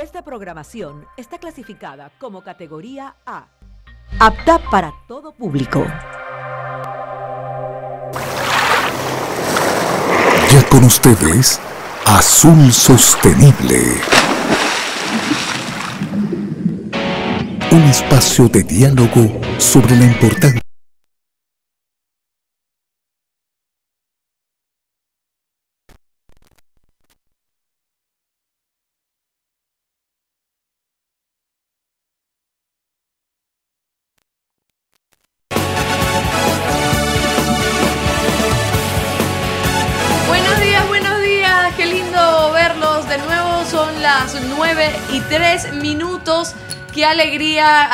Esta programación está clasificada como categoría A, apta para todo público. Ya con ustedes, Azul Sostenible. Un espacio de diálogo sobre la importancia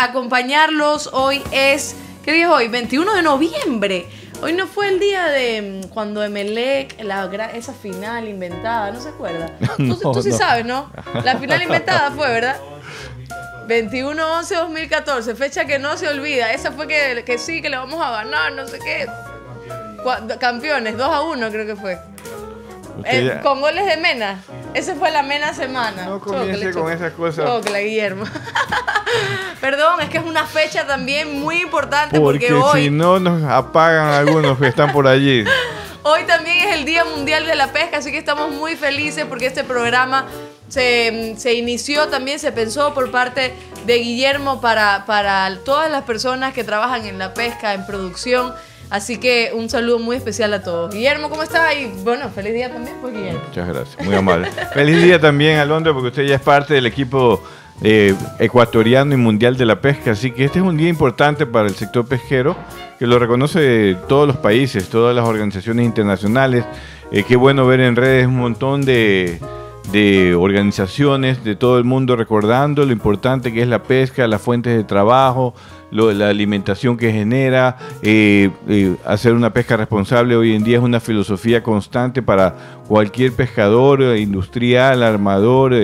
acompañarlos. Hoy es, ¿qué día es hoy? 21 de noviembre. Hoy no fue el día de mm, cuando Emelec, la, esa final inventada, ¿no se acuerda? Tú, No, tú sí no. sabes, ¿no? La final inventada fue, ¿verdad? 21-11-2014, fecha que no se olvida. Esa fue que, que sí, que le vamos a ganar, no sé qué. Campeones, 2 a 1 creo que fue. Eh, con goles de Mena. Esa fue la Mena semana. No comience con esas cosas. Chócale, Guillermo. Perdón, es que es una fecha también muy importante porque, Porque hoy, si no nos apagan algunos que están por allí. hoy también es el Día Mundial de la Pesca, así que estamos muy felices porque este programa se, se inició, también se pensó por parte de Guillermo para, para todas las personas que trabajan en la pesca, en producción. Así que un saludo muy especial a todos. Guillermo, ¿cómo está? Y bueno, feliz día también, pues Guillermo. Muchas gracias, muy amable. Feliz día también a Londres porque usted ya es parte del equipo eh, ecuatoriano y mundial de la pesca, así que este es un día importante para el sector pesquero que lo reconoce todos los países, todas las organizaciones internacionales. Eh, qué bueno ver en redes un montón de, de organizaciones de todo el mundo recordando lo importante que es la pesca, las fuentes de trabajo, lo- la alimentación que genera, eh, eh, hacer una pesca responsable hoy en día es una filosofía constante para cualquier pescador eh, industrial, armador,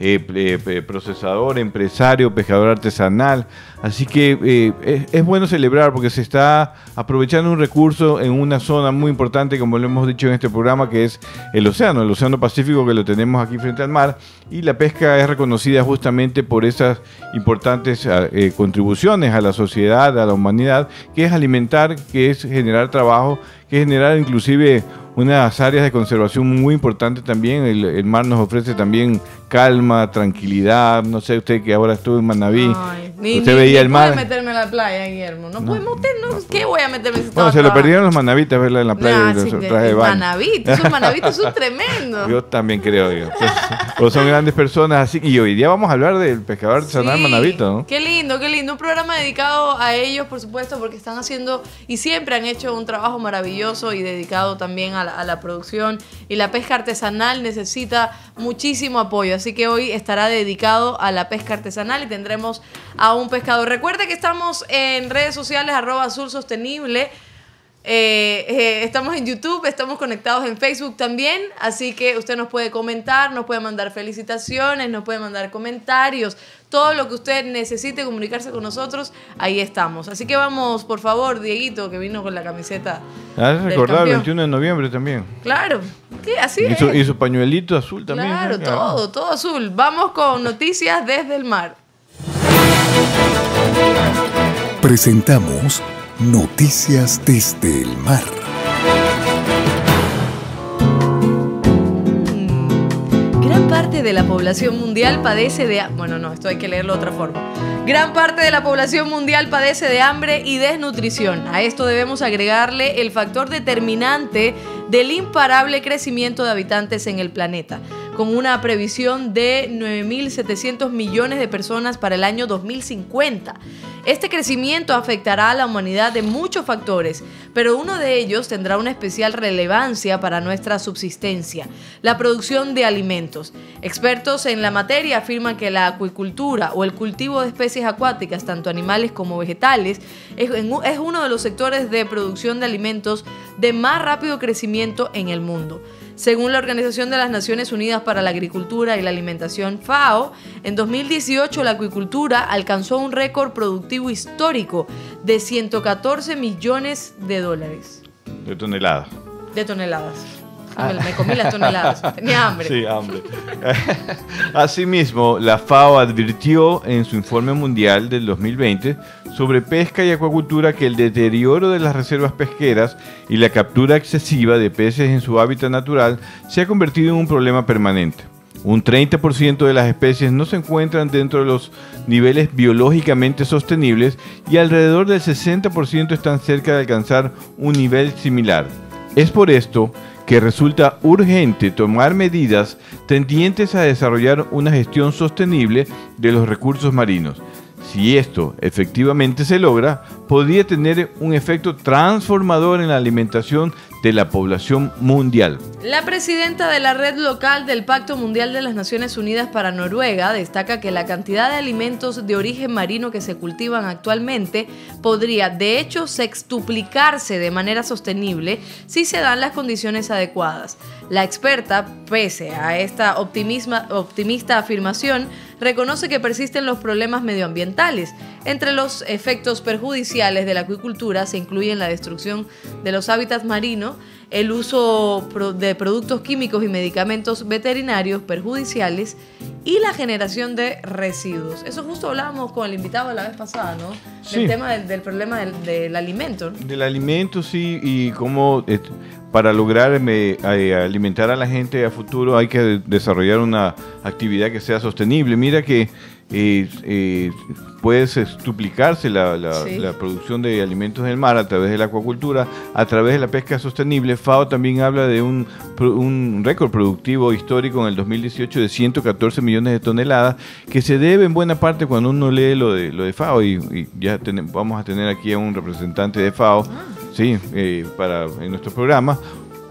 eh, eh, procesador, empresario, pescador artesanal. Así que eh, es, bueno celebrar porque se está aprovechando un recurso en una zona muy importante, como lo hemos dicho en este programa, que es el océano, el océano Pacífico que lo tenemos aquí frente al mar. Y la pesca es reconocida justamente por esas importantes ah, eh, contribuciones a la sociedad, a la humanidad, que es alimentar, que es generar trabajo, que es generar inclusive unas áreas de conservación muy importantes también. El mar nos ofrece también calma, tranquilidad. No sé usted que ahora estuvo en Manaví. Ay, ni, usted ni- veía ni el mar. pude meterme a la playa, Guillermo. No, pude meterme. ¿Qué voy a meterme si Bueno, se lo perdieron los manavitas verla en la playa Nah, y sí, de- de baño. manavitos, esos manavitos son tremendos. Yo también creo, digo. Pues, son grandes personas así. Y hoy día vamos a hablar del pescador artesanal Sí, manavito, ¿no? Qué lindo, qué lindo. Un programa dedicado a ellos, por supuesto, porque están haciendo y siempre han hecho un trabajo maravilloso y dedicado también a la, a la producción. Y la pesca artesanal necesita muchísimo apoyo. Así que hoy estará dedicado a la pesca artesanal y tendremos a un pescador. Recuerde que estamos en redes sociales, arroba azul sostenible. Eh, eh, estamos en YouTube, estamos conectados en Facebook también, así que usted nos puede comentar, nos puede mandar felicitaciones, nos puede mandar comentarios, todo lo que usted necesite comunicarse con nosotros, ahí estamos. Así que vamos, por favor, Dieguito, que vino con la camiseta. Ah, es del recordar el campeón. 21 de noviembre también. Claro, ¿qué? Así Y es. su, y su pañuelito azul también. Claro, ¿no? todo, todo azul. Vamos con noticias desde el mar. presentamos Noticias desde el mar. Gran parte de la población mundial padece de... Bueno, no, esto hay que leerlo de otra forma. Gran parte de la población mundial padece de hambre y desnutrición. A esto debemos agregarle el factor determinante del imparable crecimiento de habitantes en el planeta, con una previsión de 9.700 millones de personas para el año 2050. Este crecimiento afectará a la humanidad de muchos factores, pero uno de ellos tendrá una especial relevancia para nuestra subsistencia, la producción de alimentos. Expertos en la materia afirman que la acuicultura o el cultivo de especies acuáticas, tanto animales como vegetales, es, uno de los sectores de producción de alimentos de más rápido crecimiento en el mundo. Según la Organización de las Naciones Unidas para la Agricultura y la Alimentación, FAO, en 2018 la acuicultura alcanzó un récord productivo histórico de 114 millones de dólares De toneladas. de toneladas. Me, me comí las toneladas. Tenía hambre. Sí, hambre. Asimismo, la FAO advirtió en su informe mundial del 2020 sobre pesca y acuacultura que el deterioro de las reservas pesqueras y la captura excesiva de peces en su hábitat natural se ha convertido en un problema permanente. Un 30% de las especies no se encuentran dentro de los niveles biológicamente sostenibles y alrededor del 60% están cerca de alcanzar un nivel similar. Es por esto que resulta urgente tomar medidas tendientes a desarrollar una gestión sostenible de los recursos marinos. Si esto efectivamente se logra, podría tener un efecto transformador en la alimentación de la población mundial. La presidenta de la red local del Pacto Mundial de las Naciones Unidas para Noruega destaca que la cantidad de alimentos de origen marino que se cultivan actualmente podría de hecho sextuplicarse de manera sostenible si se dan las condiciones adecuadas. La experta, pese a esta optimista afirmación, reconoce que persisten los problemas medioambientales. Entre los efectos perjudiciales de la acuicultura se incluyen la destrucción de los hábitats marinos, el uso de productos químicos y medicamentos veterinarios perjudiciales y la generación de residuos. Eso justo hablábamos con el invitado la vez pasada, ¿no? Sí. Del tema del, problema del, alimento. Del alimento, sí, y cómo eh, para lograr eh, alimentar a la gente a futuro hay que desarrollar una actividad que sea sostenible. Mira que eh, eh, puede duplicarse la, producción de alimentos en el mar a través de la acuacultura, a través de la pesca sostenible. FAO también habla de un, récord productivo histórico en el 2018 de 114 millones de toneladas, que se debe en buena parte cuando uno lee lo de, lo de FAO, y, ya vamos a tener aquí a un representante de FAO. Ah. Sí, eh, para en nuestro programa,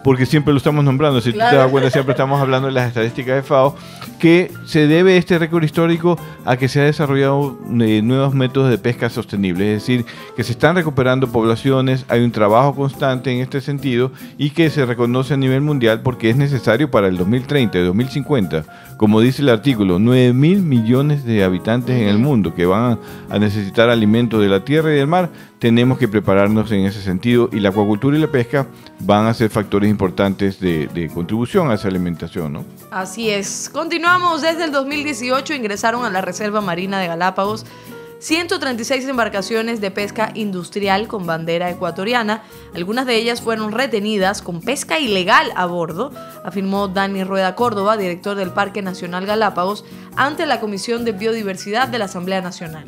porque siempre lo estamos nombrando. Si tú te das cuenta, siempre estamos hablando de las estadísticas de FAO, que se debe este récord histórico a que se han desarrollado eh, nuevos métodos de pesca sostenible, es decir, que se están recuperando poblaciones, hay un trabajo constante en este sentido y que se reconoce a nivel mundial porque es necesario para el 2030 y 2050, como dice el artículo, 9 mil millones de habitantes en el mundo que van a necesitar alimentos de la tierra y del mar, tenemos que prepararnos en ese sentido y la acuacultura y la pesca van a ser factores importantes de, contribución a esa alimentación, ¿no? Así es. Continuamos. Desde el 2018 ingresaron a la Reserva Marina de Galápagos 136 embarcaciones de pesca industrial con bandera ecuatoriana. Algunas de ellas fueron retenidas con pesca ilegal a bordo, afirmó Dani Rueda Córdoba, director del Parque Nacional Galápagos, ante la Comisión de Biodiversidad de la Asamblea Nacional.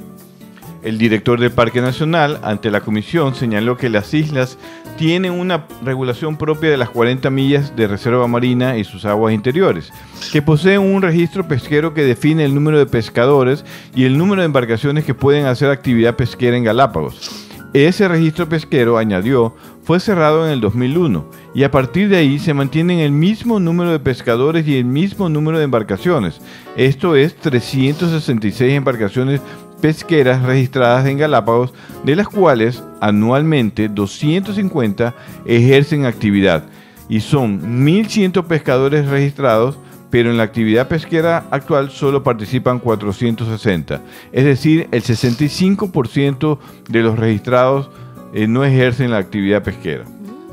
El director del Parque Nacional, ante la comisión, señaló que las islas tienen una regulación propia de las 40 millas de reserva marina y sus aguas interiores, que poseen un registro pesquero que define el número de pescadores y el número de embarcaciones que pueden hacer actividad pesquera en Galápagos. Ese registro pesquero, añadió, fue cerrado en el 2001 y a partir de ahí se mantienen el mismo número de pescadores y el mismo número de embarcaciones. Esto es 366 embarcaciones pesqueras registradas en Galápagos, de las cuales anualmente 250 ejercen actividad y son 1.100 pescadores registrados, pero en la actividad pesquera actual solo participan 460. Es decir, el 65% de los registrados eh, no ejercen la actividad pesquera.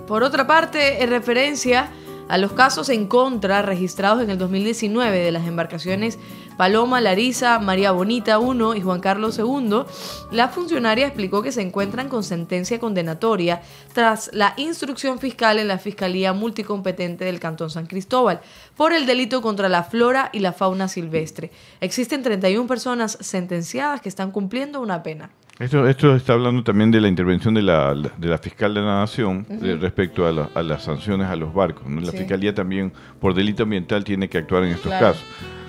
Por otra parte, en referencia a los casos en contra registrados en el 2019 de las embarcaciones Paloma, Larisa, María Bonita I y Juan Carlos II, la funcionaria explicó que se encuentran con sentencia condenatoria tras la instrucción fiscal en la Fiscalía Multicompetente del Cantón San Cristóbal por el delito contra la flora y la fauna silvestre. Existen 31 personas sentenciadas que están cumpliendo una pena. Esto, esto está hablando también de la intervención de la, de la fiscal de la Nación respecto a, las sanciones a los barcos. La Fiscalía también, por delito ambiental, tiene que actuar en estos casos.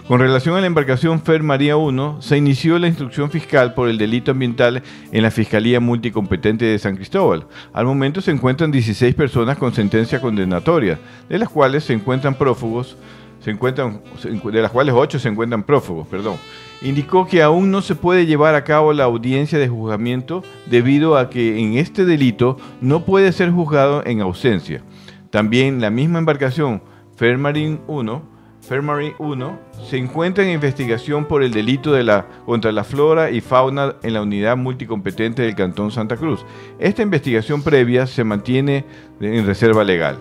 Con relación a la embarcación Fer María 1, se inició la instrucción fiscal por el delito ambiental en la Fiscalía Multicompetente de San Cristóbal. Al momento se encuentran 16 personas con sentencia condenatoria, de las cuales se encuentran prófugos, se encuentran, de las cuales 8 se encuentran prófugos, perdón. Indicó que aún no se puede llevar a cabo la audiencia de juzgamiento debido a que en este delito no puede ser juzgado en ausencia. También la misma embarcación Fermarin 1 Fermary 1 se encuentra en investigación por el delito de la, contra la flora y fauna en la unidad multicompetente del Cantón Santa Cruz. Esta investigación previa se mantiene en reserva legal.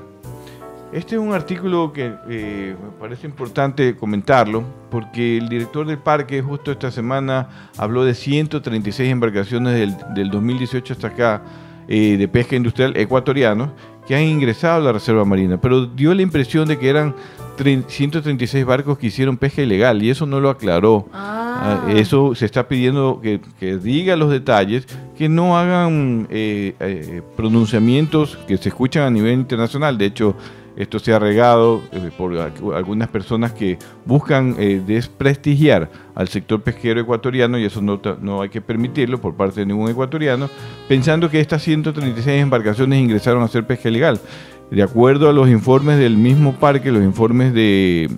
Este es un artículo que eh, me parece importante comentarlo porque el director del parque justo esta semana habló de 136 embarcaciones del, del 2018 hasta acá eh, de pesca industrial ecuatorianos que han ingresado a la Reserva Marina, pero dio la impresión de que eran 136 barcos que hicieron pesca ilegal y eso no lo aclaró. Ah. Ah, Eso se está pidiendo que, que diga los detalles, que no hagan eh, eh, pronunciamientos que se escuchan a nivel internacional. De hecho, esto se ha regado eh, por algu- algunas personas que buscan eh, desprestigiar al sector pesquero ecuatoriano y eso no, no hay que permitirlo por parte de ningún ecuatoriano, pensando que estas 136 embarcaciones ingresaron a hacer pesca ilegal. De acuerdo a los informes del mismo parque, los informes de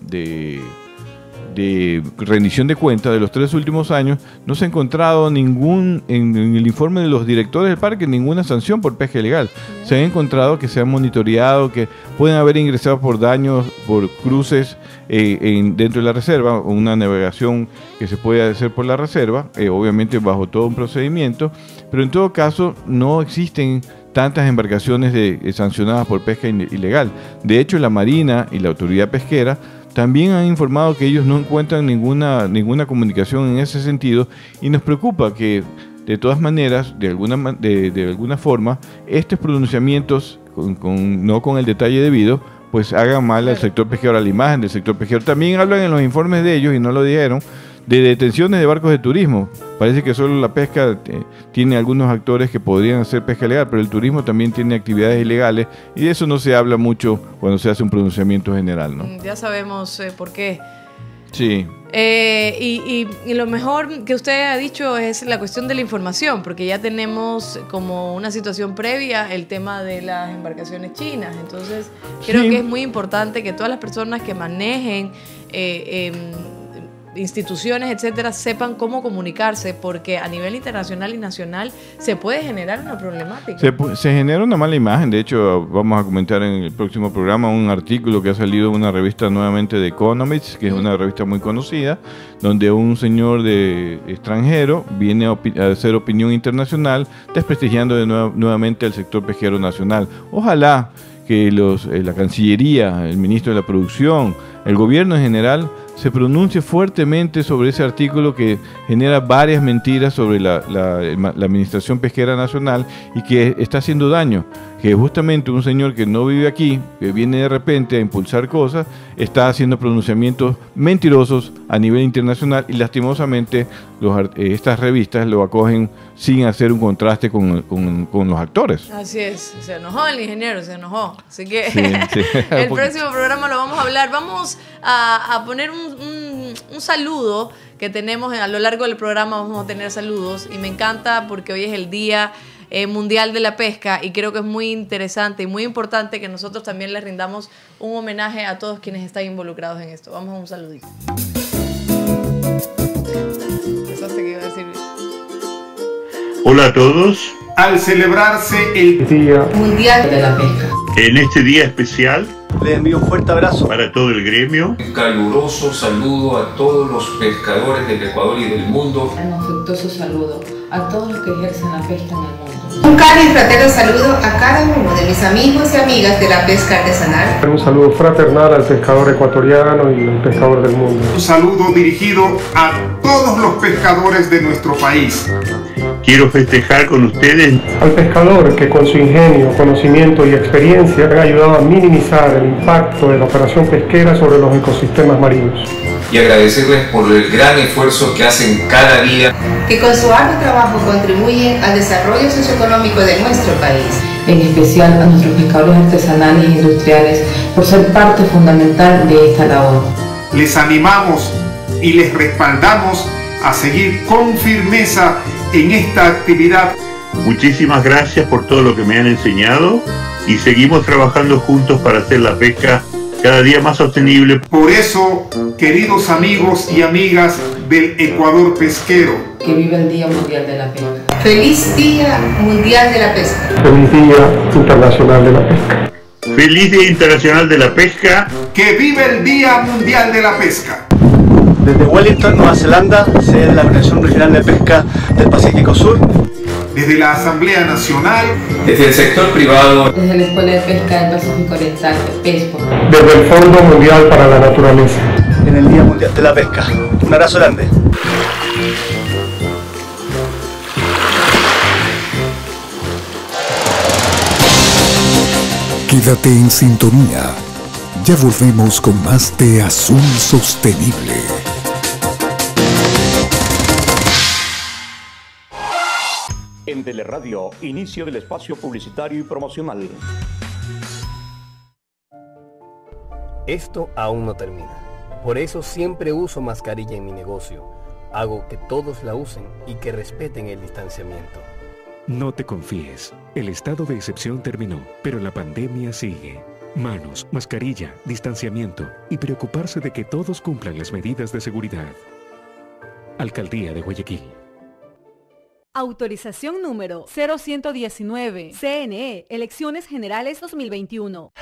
de rendición de cuentas de los tres últimos años, no se ha encontrado ningún, en, el informe de los directores del parque, ninguna sanción por pesca ilegal. Se ha encontrado que se han monitoreado, que pueden haber ingresado por daños, por cruces eh, en- dentro de la reserva, una navegación que se puede hacer por la reserva, eh, obviamente bajo todo un procedimiento, pero en todo caso no existen tantas embarcaciones de- eh, sancionadas por pesca ilegal. De hecho, la Marina y la autoridad pesquera también han informado que ellos no encuentran ninguna, ninguna comunicación en ese sentido y nos preocupa que de todas maneras, de alguna, de, de alguna forma, estos pronunciamientos, con- con- no con el detalle debido, pues hagan mal al sector pesquero, a la imagen del sector pesquero. También hablan en los informes de ellos, y no lo dijeron, de detenciones de barcos de turismo. Parece que solo la pesca eh, tiene algunos actores que podrían hacer pesca legal, pero el turismo también tiene actividades ilegales y de eso no se habla mucho cuando se hace un pronunciamiento general, ¿no? Ya sabemos eh, por qué. Sí, Eh, y, y- y lo mejor que usted ha dicho es la cuestión de la información, porque ya tenemos como una situación previa el tema de las embarcaciones chinas. Entonces, creo Sí. que es muy importante que todas las personas que manejen eh, em, instituciones, etcétera, sepan cómo comunicarse, porque a nivel internacional y nacional se puede generar una problemática. Se, se genera una mala imagen. De hecho, vamos a comentar en el próximo programa un artículo que ha salido en una revista nuevamente de Economics, que es una revista muy conocida, donde un señor de extranjero viene a, opi- hacer opinión internacional, desprestigiando de nuevo- nuevamente al sector pesquero nacional. Ojalá que los, eh, la Cancillería, el ministro de la Producción, el gobierno en general se pronuncie fuertemente sobre ese artículo que genera varias mentiras sobre la, la- la Administración Pesquera Nacional y que está haciendo daño. Que justamente un señor que no vive aquí, que viene de repente a impulsar cosas, está haciendo pronunciamientos mentirosos a nivel internacional y lastimosamente los eh, estas revistas lo acogen sin hacer un contraste con, con- con los actores. Así es, se enojó el ingeniero, se enojó. Así que Sí, sí. el próximo programa lo vamos a hablar. Vamos a, a poner un, un- un saludo que tenemos a lo largo del programa, vamos a tener saludos y me encanta porque hoy es el Día eh, Mundial de la Pesca y creo que es muy interesante y muy importante que nosotros también le rindamos un homenaje a todos quienes están involucrados en esto. Vamos a un saludito. Hola a todos. al celebrarse el Mundial de la Pesca. En este día especial Les envío un fuerte abrazo. para todo el gremio, Un caluroso saludo a todos los pescadores del Ecuador y del mundo. Un afectuoso saludo a todos los que ejercen la pesca en el mundo. Un cálido y fraterno saludo a cada uno de mis amigos y amigas de la pesca artesanal. Un saludo fraternal al pescador ecuatoriano y al pescador del mundo. un saludo dirigido a todos los pescadores de nuestro país. quiero festejar con ustedes Al pescador que con su ingenio, conocimiento y experiencia han ayudado a minimizar el impacto de la operación pesquera sobre los ecosistemas marinos. Y agradecerles por el gran esfuerzo que hacen cada día. que con su arduo trabajo contribuyen al desarrollo socioeconómico de nuestro país. En especial a nuestros pescadores artesanales e industriales por ser parte fundamental de esta labor. Les animamos y les respaldamos a seguir con firmeza en esta actividad. muchísimas gracias por todo lo que me han enseñado y seguimos trabajando juntos para hacer la pesca cada día más sostenible. Por eso, queridos amigos y amigas del Ecuador pesquero, Que vive el Día Mundial de la Pesca. Feliz Día Mundial de la Pesca. Feliz Día Internacional de la Pesca. Feliz Día Internacional de la Pesca. que vive el Día Mundial de la Pesca. Desde Wellington, Nueva Zelanda, sede de la Organización Regional de Pesca del Pacífico Sur. Desde la Asamblea Nacional, desde el sector privado, desde la Escuela de Pesca del Pacífico Oriental, PESPO, desde el Fondo Mundial para la Naturaleza. En el Día Mundial de la Pesca. Un abrazo grande. Quédate en sintonía. Ya volvemos con más de Azul Sostenible. En Teleradio, inicio del espacio publicitario y promocional. Esto aún no termina. Por eso siempre uso mascarilla en mi negocio. Hago que todos la usen y que respeten el distanciamiento. No te confíes. El estado de excepción terminó, pero la pandemia sigue. Manos, mascarilla, distanciamiento y preocuparse de que todos cumplan las medidas de seguridad. Alcaldía de Guayaquil. Autorización número 0119. CNE, Elecciones Generales 2021.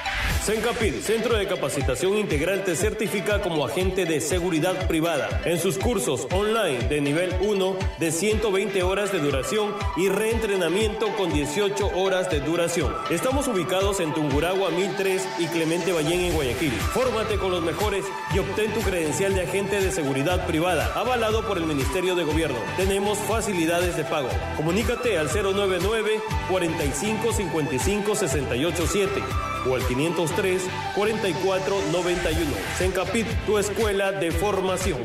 CENCAPID, Centro de Capacitación Integral, te certifica como agente de seguridad privada en sus cursos online de nivel 1 de 120 horas de duración y reentrenamiento con 18 horas de duración. Estamos ubicados en Tunguragua 1003 y Clemente Ballén en Guayaquil. Fórmate con los mejores y obtén tu credencial de agente de seguridad privada, avalado por el Ministerio de Gobierno. Tenemos facilidades de pago. Comunícate al 099 45 55 687 o al 503 44 91. Sencapit, tu escuela de formación.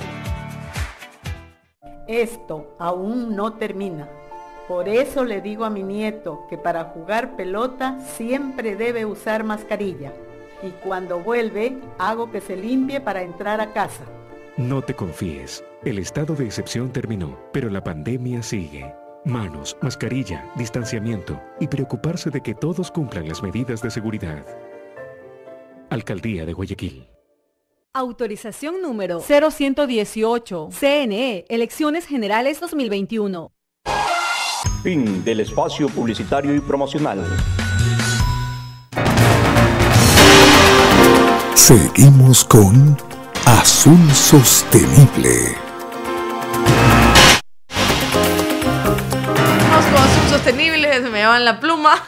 Esto aún no termina. Por eso le digo a mi nieto que para jugar pelota siempre debe usar mascarilla. Y cuando vuelve, hago que se limpie para entrar a casa. No te confíes. El estado de excepción terminó, pero la pandemia sigue. Manos, mascarilla, distanciamiento y preocuparse de que todos cumplan las medidas de seguridad. Alcaldía de Guayaquil. Autorización número 0118. CNE, Elecciones Generales 2021. Fin del espacio publicitario y promocional. Seguimos con Azul Sostenible. Con Azul Sostenible, se me llevan la pluma.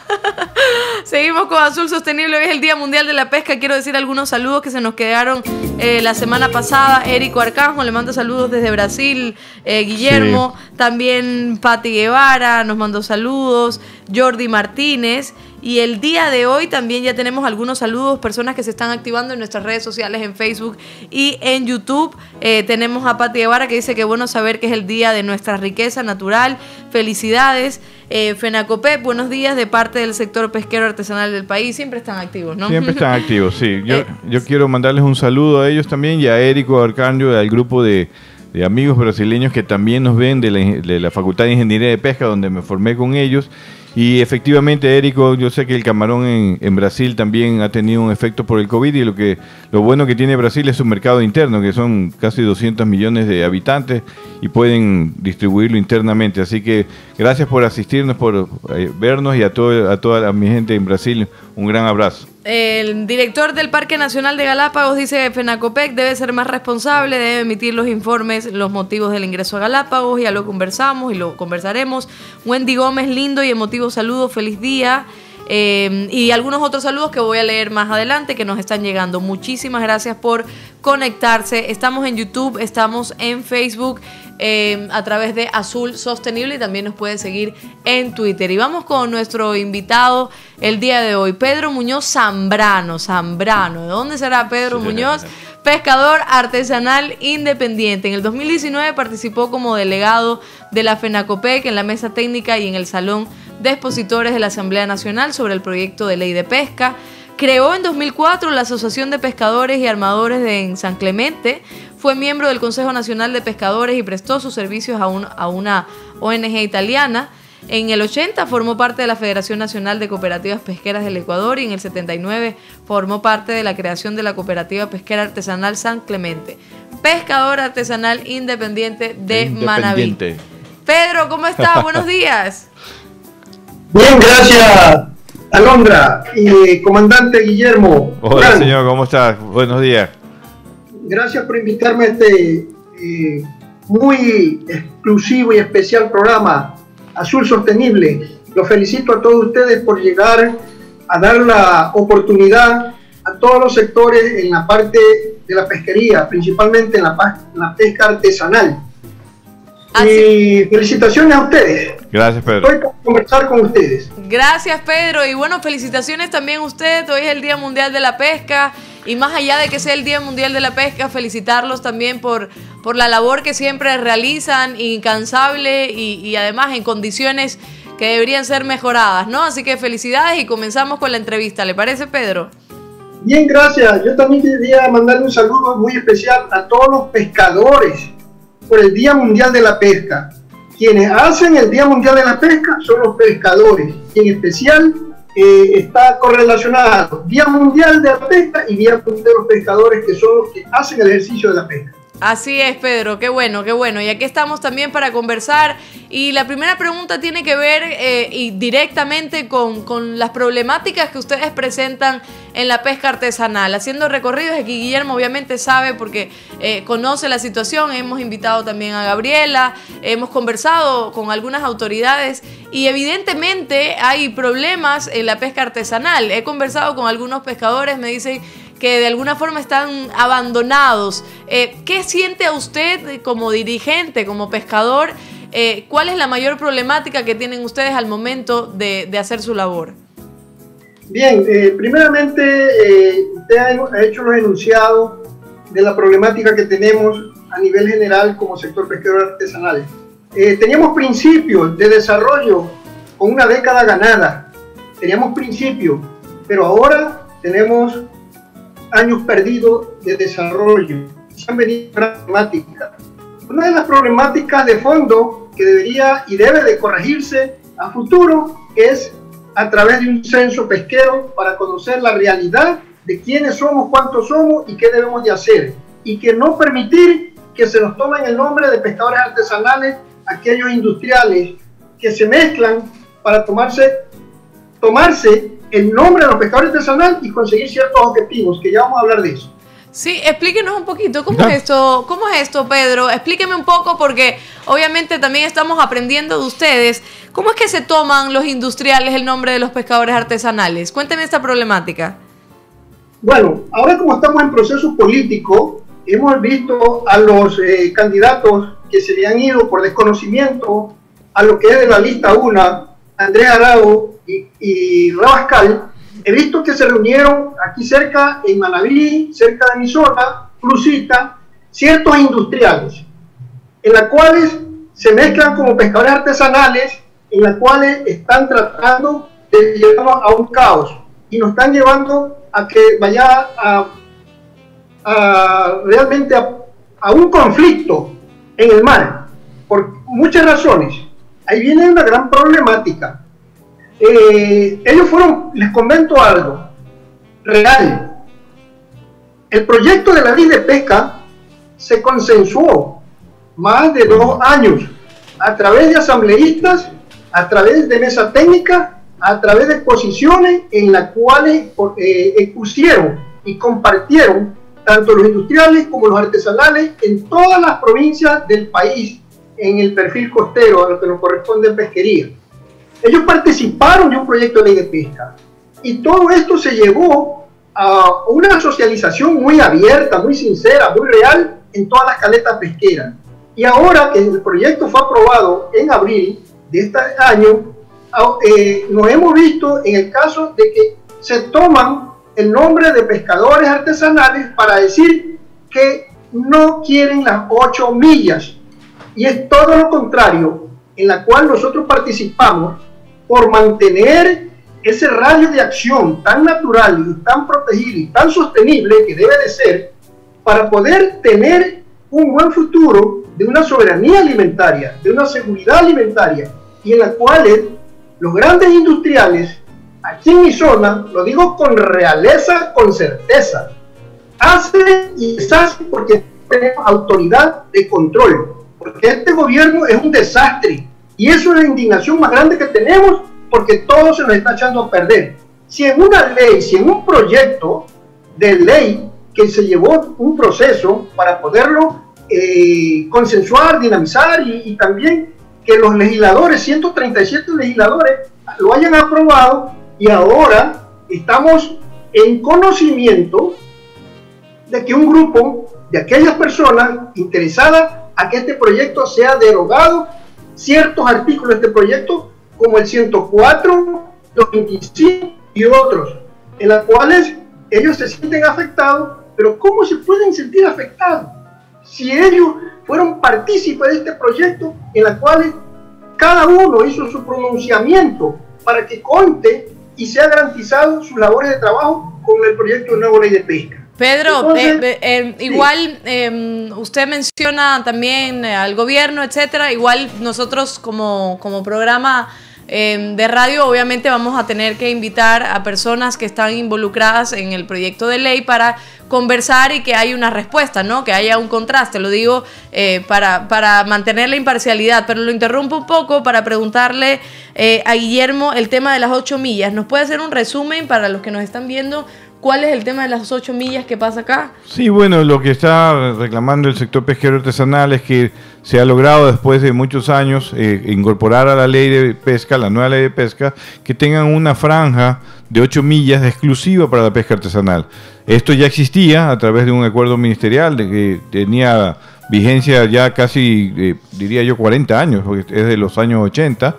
Seguimos con Azul Sostenible, hoy es el Día Mundial de la Pesca. Quiero decir algunos saludos que se nos quedaron eh, la semana pasada. Érico Arcanjo le mando saludos desde Brasil. Eh, Guillermo, sí. también Pati Guevara nos mandó saludos. Jordi Martínez. Y el día de hoy también ya tenemos algunos saludos, personas que se están activando en nuestras redes sociales, en Facebook y en YouTube. Eh, tenemos a Pati Guevara que dice que bueno saber que es el día de nuestra riqueza natural. Felicidades. Eh, FENACOPEP, buenos días de parte del sector pesquero artesanal del país. Siempre están activos, ¿no? Siempre están activos, sí. Yo, eh, yo quiero mandarles un saludo a ellos también y a Érico Arcanjo, al grupo de, de amigos brasileños que también nos ven de la, Facultad de Ingeniería de Pesca, donde me formé con ellos. Y efectivamente, Érico, yo sé que el camarón en, en, Brasil también ha tenido un efecto por el COVID y lo que lo bueno que tiene Brasil es su mercado interno, que son casi 200 millones de habitantes y pueden distribuirlo internamente. Así que gracias por asistirnos, por eh, vernos y a, todo, a toda la, mi gente en Brasil un gran abrazo. El director del Parque Nacional de Galápagos dice que FENACOPEC debe ser más responsable, debe emitir los informes, los motivos del ingreso a Galápagos, ya lo conversamos y lo conversaremos. Wendy Gómez, lindo y emotivo saludo, feliz día. Eh, y algunos otros saludos que voy a leer más adelante que nos están llegando. Muchísimas gracias por conectarse. Estamos en YouTube, estamos en Facebook eh, a través de Azul Sostenible y también nos pueden seguir en Twitter. Y vamos con nuestro invitado el día de hoy, Pedro Muñoz Zambrano. Zambrano, ¿de dónde será Pedro sí, Muñoz? Sí, sí. Pescador artesanal independiente. En el 2019 participó como delegado de la FENACOPEC en la mesa técnica y en el salón de expositores de la Asamblea Nacional sobre el proyecto de ley de pesca. Creó en 2004 la Asociación de Pescadores y Armadores de San Clemente. Fue miembro del Consejo Nacional de Pescadores y prestó sus servicios a, un, a una ONG italiana. En el 80 formó parte de la Federación Nacional de Cooperativas Pesqueras del Ecuador y en el 79 formó parte de la creación de la Cooperativa Pesquera Artesanal San Clemente. Pescador artesanal independiente de Manaví. Pedro, ¿cómo estás? Buenos días. Bien, gracias, Alondra y comandante Guillermo. Hola, Gran. señor, ¿cómo estás? Buenos días. Gracias por invitarme a este eh, muy exclusivo y especial programa azul sostenible. Los felicito a todos ustedes por llegar a dar la oportunidad a todos los sectores en la parte de la pesquería, principalmente en la, en la pesca artesanal. Y felicitaciones a ustedes. Gracias, Pedro. Estoy para conversar con ustedes. Gracias, Pedro. Y bueno, felicitaciones también a usted. Hoy es el Día Mundial de la Pesca. Y más allá de que sea el Día Mundial de la Pesca, felicitarlos también por, por la labor que siempre realizan, incansable y, y además en condiciones que deberían ser mejoradas, ¿no? Así que felicidades y comenzamos con la entrevista. ¿Le parece, Pedro? Bien, gracias. Yo también quería mandarle un saludo muy especial a todos los pescadores por el Día Mundial de la Pesca. Quienes hacen el Día Mundial de la Pesca son los pescadores, en especial eh, está correlacionado Día Mundial de la Pesca y Día Mundial de los Pescadores, que son los que hacen el ejercicio de la pesca. Así es, Pedro, qué bueno, qué bueno. Y aquí estamos también para conversar. Y la primera pregunta tiene que ver eh, y directamente con, con, las problemáticas que ustedes presentan en la pesca artesanal. Haciendo recorridos, aquí Guillermo obviamente sabe porque eh, conoce la situación. Hemos invitado también a Gabriela, hemos conversado con algunas autoridades y evidentemente hay problemas en la pesca artesanal. He conversado con algunos pescadores, me dicen que de alguna forma están abandonados. Eh, ¿Qué siente usted como dirigente, como pescador? Eh, ¿Cuál es la mayor problemática que tienen ustedes al momento de, hacer su labor? Bien, eh, primeramente usted ha hecho los enunciados de la problemática que tenemos a nivel general como sector pesquero artesanal. teníamos principios de desarrollo con una década ganada, teníamos principios, pero ahora tenemos años perdidos de desarrollo. Se han venido problemáticas. Una de las problemáticas de fondo que debería y debe de corregirse a futuro es a través de un censo pesquero para conocer la realidad de quiénes somos, cuántos somos y qué debemos de hacer. Y que no permitir que se nos tomen el nombre de pescadores artesanales aquellos industriales que se mezclan para tomarse, tomarse el nombre de los pescadores artesanales y conseguir ciertos objetivos, que ya vamos a hablar de eso. Sí, explíquenos un poquito, ¿cómo es esto? ¿Cómo es esto, Pedro? Explíqueme un poco porque obviamente también estamos aprendiendo de ustedes. ¿Cómo es que se toman los industriales el nombre de los pescadores artesanales? Cuénteme esta problemática. Bueno, ahora como estamos en proceso político, hemos visto a los eh, candidatos que se le han ido por desconocimiento a lo que es de la lista 1, Andrés Arao y, y Rabascal, he visto que se reunieron aquí cerca, en Manaví, cerca de mi zona, Cruzita, ciertos industriales, en las cuales se mezclan como pescadores artesanales, en las cuales están tratando de llevarnos a un caos y nos están llevando a que vaya a, realmente a, a un conflicto en el mar, por muchas razones. Ahí viene una gran problemática eh, ellos fueron, les comento algo, real. El proyecto de la ley de pesca se consensuó más de dos años a través de asambleístas, a través de mesa técnica, a través de exposiciones en las cuales eh, expusieron y compartieron tanto los industriales como los artesanales en todas las provincias del país en el perfil costero a lo que nos corresponde en pesquería. Ellos participaron de un proyecto de ley de pesca y todo esto se llevó a una socialización muy abierta, muy sincera, muy real en todas las caletas pesqueras. Y ahora que el proyecto fue aprobado en abril de este año, eh, nos hemos visto en el caso de que se toman el nombre de pescadores artesanales para decir que no quieren las ocho millas. Y es todo lo contrario, en la cual nosotros participamos por mantener ese radio de acción tan natural y tan protegido y tan sostenible que debe de ser para poder tener un buen futuro de una soberanía alimentaria, de una seguridad alimentaria y en la cual los grandes industriales aquí en mi zona, lo digo con realeza, con certeza, hacen y deshacen porque tenemos autoridad de control, porque este gobierno es un desastre y eso es la indignación más grande que tenemos porque todo se nos está echando a perder. Si en una ley, si en un proyecto de ley que se llevó un proceso para poderlo eh, consensuar, dinamizar y, también que los legisladores, 137 legisladores, lo hayan aprobado y ahora estamos en conocimiento de que un grupo de aquellas personas interesadas a que este proyecto sea derogado, ciertos artículos de este proyecto, como el 104, 25 y otros, en los cuales ellos se sienten afectados, pero ¿cómo se pueden sentir afectados? Si ellos fueron partícipes de este proyecto en la cual cada uno hizo su pronunciamiento para que conte y sea garantizado sus labores de trabajo con el proyecto de nueva ley de pesca. Pedro, eh, eh, igual em, usted menciona también eh, al gobierno, etcétera. Igual nosotros como, como programa em, de radio, obviamente vamos a tener que invitar a personas que están involucradas en el proyecto de ley para conversar y que haya una respuesta, ¿no? Que haya un contraste. Lo digo para, para mantener la imparcialidad, pero lo interrumpo un poco para preguntarle a Guillermo el tema de las ocho millas. ¿Nos puede hacer un resumen para los que nos están viendo? ¿Cuál es el tema de las ocho millas que pasa acá? Sí, bueno, lo que está reclamando el sector pesquero artesanal es que se ha logrado después de muchos años eh, incorporar a la ley de pesca, la nueva ley de pesca, que tengan una franja de ocho millas exclusiva para la pesca artesanal. Esto ya existía a través de un acuerdo ministerial de que tenía vigencia ya casi, eh, diría yo, 40 años, porque es de los años 80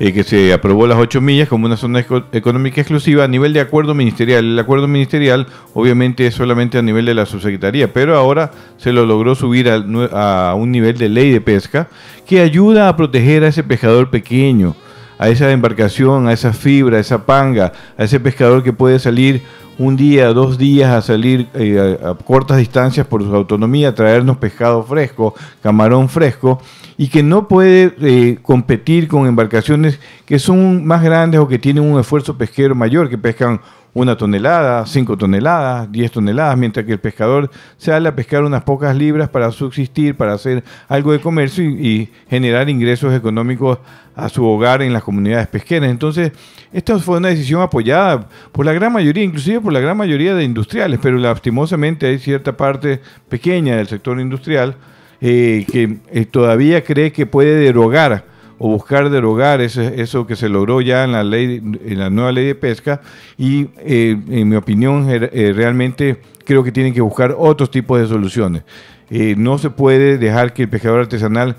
eh, que se aprobó las 8 millas como una zona económica exclusiva a nivel de acuerdo ministerial. El acuerdo ministerial obviamente es solamente a nivel de la subsecretaría, pero ahora se lo logró subir a, a un nivel de ley de pesca que ayuda a proteger a ese pescador pequeño, a esa embarcación, a esa fibra, a esa panga, a ese pescador que puede salir un día, dos días a salir eh, a, cortas distancias por su autonomía, a traernos pescado fresco, camarón fresco, y que no puede eh, competir con embarcaciones que son más grandes o que tienen un esfuerzo pesquero mayor, que pescan una tonelada, cinco toneladas, diez toneladas, mientras que el pescador sale a pescar unas pocas libras para subsistir, para hacer algo de comercio y, generar ingresos económicos a su hogar en las comunidades pesqueras. Entonces, esta fue una decisión apoyada por la gran mayoría, inclusive por la gran mayoría de industriales, pero lastimosamente hay cierta parte pequeña del sector industrial eh, que eh, todavía cree que puede derogar o buscar derogar eso que se logró ya en la ley, en la nueva ley de pesca y eh, en mi opinión eh, realmente creo que tienen que buscar otros tipos de soluciones. Eh, no se puede dejar que el pescador artesanal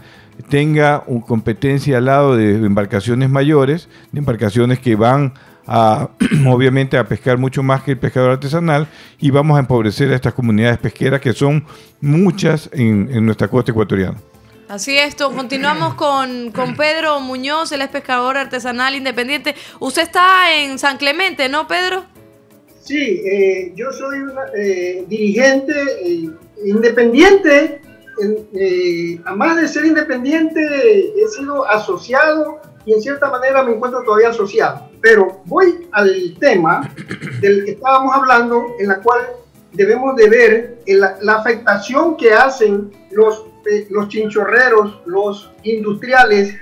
tenga una competencia al lado de embarcaciones mayores, de embarcaciones que van a, obviamente a pescar mucho más que el pescador artesanal y vamos a empobrecer a estas comunidades pesqueras que son muchas en nuestra costa ecuatoriana. Así es, continuamos con, Pedro Muñoz, él es pescador artesanal independiente. Usted está en San Clemente, ¿no, Pedro? Sí, eh, yo soy eh, dirigente eh, independiente. además de ser independiente, he sido asociado y en cierta manera me encuentro todavía asociado. Pero voy al tema del que estábamos hablando, en la cual debemos de ver la afectación que hacen los los chinchorreros, los industriales,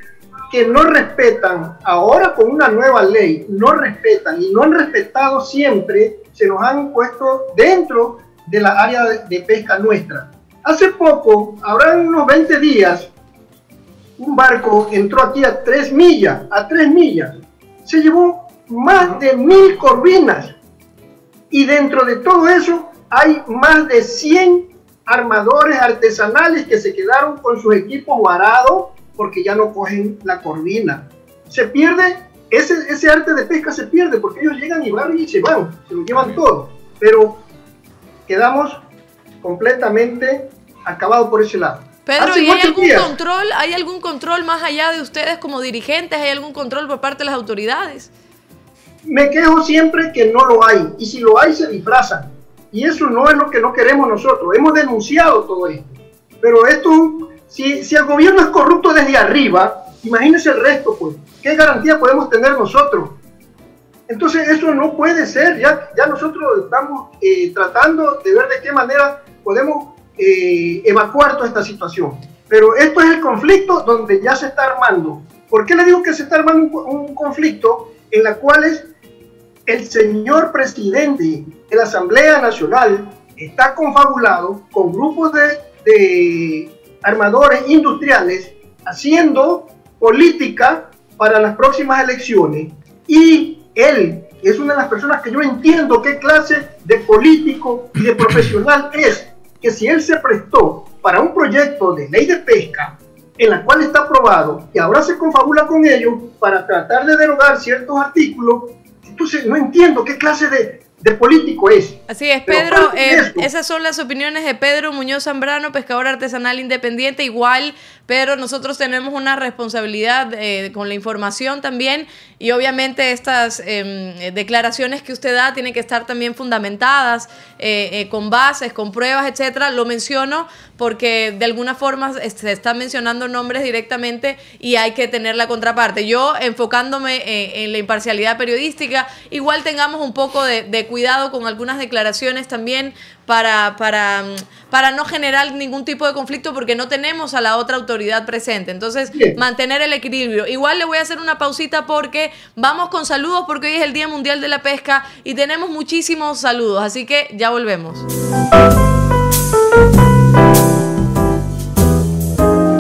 que no respetan, ahora con una nueva ley, no respetan y no han respetado siempre, se nos han puesto dentro de la área de, pesca nuestra. Hace poco, habrá unos 20 días, un barco entró aquí a 3 millas, a 3 millas, se llevó más de mil corvinas y dentro de todo eso hay más de 100 armadores artesanales que se quedaron con sus equipos varados porque ya no cogen la corvina. Se pierde, ese, ese arte de pesca se pierde porque ellos llegan y van y se van, se lo llevan todo. Pero quedamos completamente acabados por ese lado. Pedro, ¿y hay algún control? ¿Hay algún control más allá de ustedes como dirigentes? ¿Hay algún control por parte de las autoridades? Me quejo siempre que no lo hay. Y si lo hay, se disfrazan. Y eso no es lo que no queremos nosotros. Hemos denunciado todo esto. Pero esto, si, si el gobierno es corrupto desde arriba, imagínense el resto, pues. ¿Qué garantía podemos tener nosotros? Entonces eso no puede ser. Ya, ya nosotros estamos eh, tratando de ver de qué manera podemos eh, evacuar toda esta situación. Pero esto es el conflicto donde ya se está armando. ¿Por qué le digo que se está armando un, conflicto en la cual es el señor presidente de la Asamblea Nacional está confabulado con grupos de, armadores industriales haciendo política para las próximas elecciones. Y él es una de las personas que yo entiendo qué clase de político y de profesional es, que si él se prestó para un proyecto de ley de pesca en la cual está aprobado y ahora se confabula con ellos para tratar de derogar ciertos artículos, entonces no entiendo qué clase de, de político es. Así es, Pedro. Eh, esas son las opiniones de Pedro Muñoz Zambrano, pescador artesanal independiente. Igual, pero nosotros tenemos una responsabilidad eh, con la información también y obviamente estas em, declaraciones que usted da tienen que estar también fundamentadas eh, con bases, con pruebas, etcétera. Lo menciono porque de alguna forma se están mencionando nombres directamente y hay que tener la contraparte. Yo enfocándome en, la imparcialidad periodística, igual tengamos un poco de, de cuidado con algunas declaraciones también para, para, para no generar ningún tipo de conflicto porque no tenemos a la otra autoridad presente. Entonces, mantener el equilibrio. Igual le voy a hacer una pausita porque vamos con saludos porque hoy es el Día Mundial de la Pesca y tenemos muchísimos saludos. Así que ya volvemos.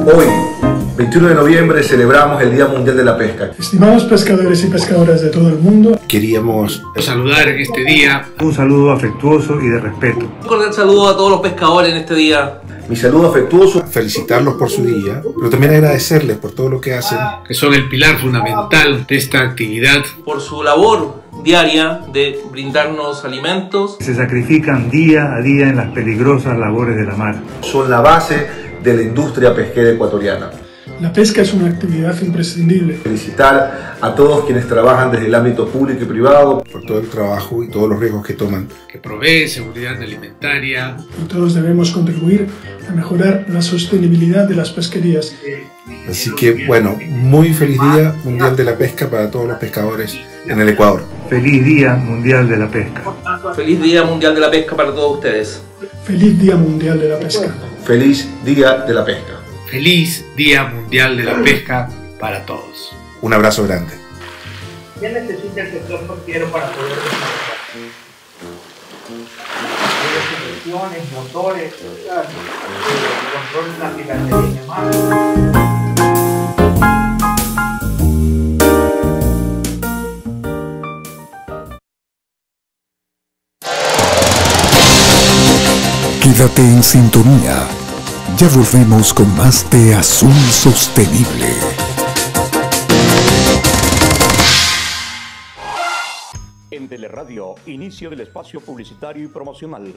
Hoy 21 de noviembre celebramos el Día Mundial de la Pesca. Estimados pescadores y pescadoras de todo el mundo, queríamos saludar en este día. Un saludo afectuoso y de respeto. Un cordial saludo a todos los pescadores en este día. Mi saludo afectuoso. Felicitarlos por su día, pero también agradecerles por todo lo que hacen. Que son el pilar fundamental de esta actividad. Por su labor diaria de brindarnos alimentos. Se sacrifican día a día en las peligrosas labores de la mar. Son la base de la industria pesquera ecuatoriana. La pesca es una actividad imprescindible. Felicitar a todos quienes trabajan desde el ámbito público y privado por todo el trabajo y todos los riesgos que toman. Que provee seguridad alimentaria. Y todos debemos contribuir a mejorar la sostenibilidad de las pesquerías. Así que bueno, muy feliz Día Mundial de la Pesca para todos los pescadores en el Ecuador. Feliz Día Mundial de la Pesca. Feliz Día Mundial de la Pesca para todos ustedes. Feliz Día Mundial de la Pesca. Feliz Día de la Pesca. Feliz Día Mundial de la Pesca para todos. Un abrazo grande. ¿Qué necesita el sector pesquero para poder desarrollar? motores, control de la piratería y demás. Quédate en sintonía ya volvemos con más de Azul Sostenible. En Teleradio, inicio del espacio publicitario y promocional.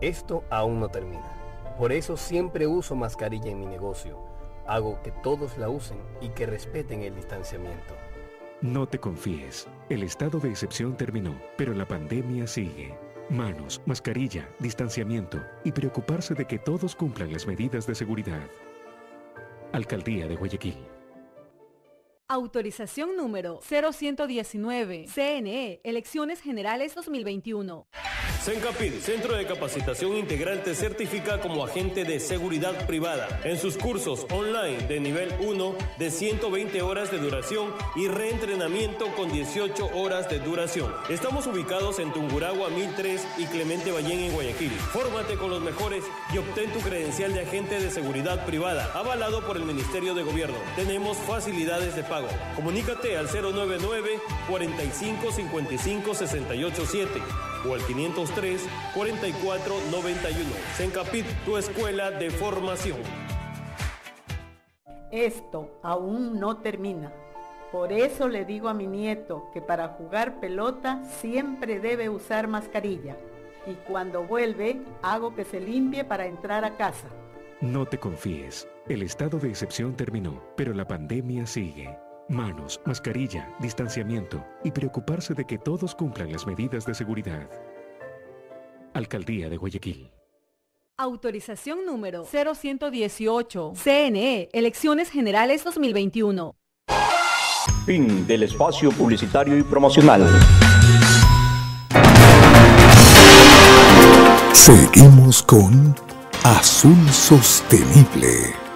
Esto aún no termina. Por eso siempre uso mascarilla en mi negocio. Hago que todos la usen y que respeten el distanciamiento. No te confíes. El estado de excepción terminó, pero la pandemia sigue. Manos, mascarilla, distanciamiento y preocuparse de que todos cumplan las medidas de seguridad. Alcaldía de Guayaquil. Autorización número 0119. CNE, Elecciones Generales 2021. CENCAPID, Centro de Capacitación Integral, te certifica como agente de seguridad privada. En sus cursos online de nivel 1 de 120 horas de duración y reentrenamiento con 18 horas de duración. Estamos ubicados en Tunguragua 1003 y Clemente Ballén en Guayaquil. Fórmate con los mejores y obtén tu credencial de agente de seguridad privada, avalado por el Ministerio de Gobierno. Tenemos facilidades de pago. Comunícate al 099 45 55 68 7 o al 503 44 91. Sencapit, tu escuela de formación. Esto aún no termina. Por eso le digo a mi nieto que para jugar pelota siempre debe usar mascarilla. Y cuando vuelve, hago que se limpie para entrar a casa. No te confíes. El estado de excepción terminó, pero la pandemia sigue. Manos, mascarilla, distanciamiento y preocuparse de que todos cumplan las medidas de seguridad. Alcaldía de Guayaquil. Autorización número 0118. CNE, Elecciones Generales 2021. Fin del espacio publicitario y promocional. Seguimos con Azul Sostenible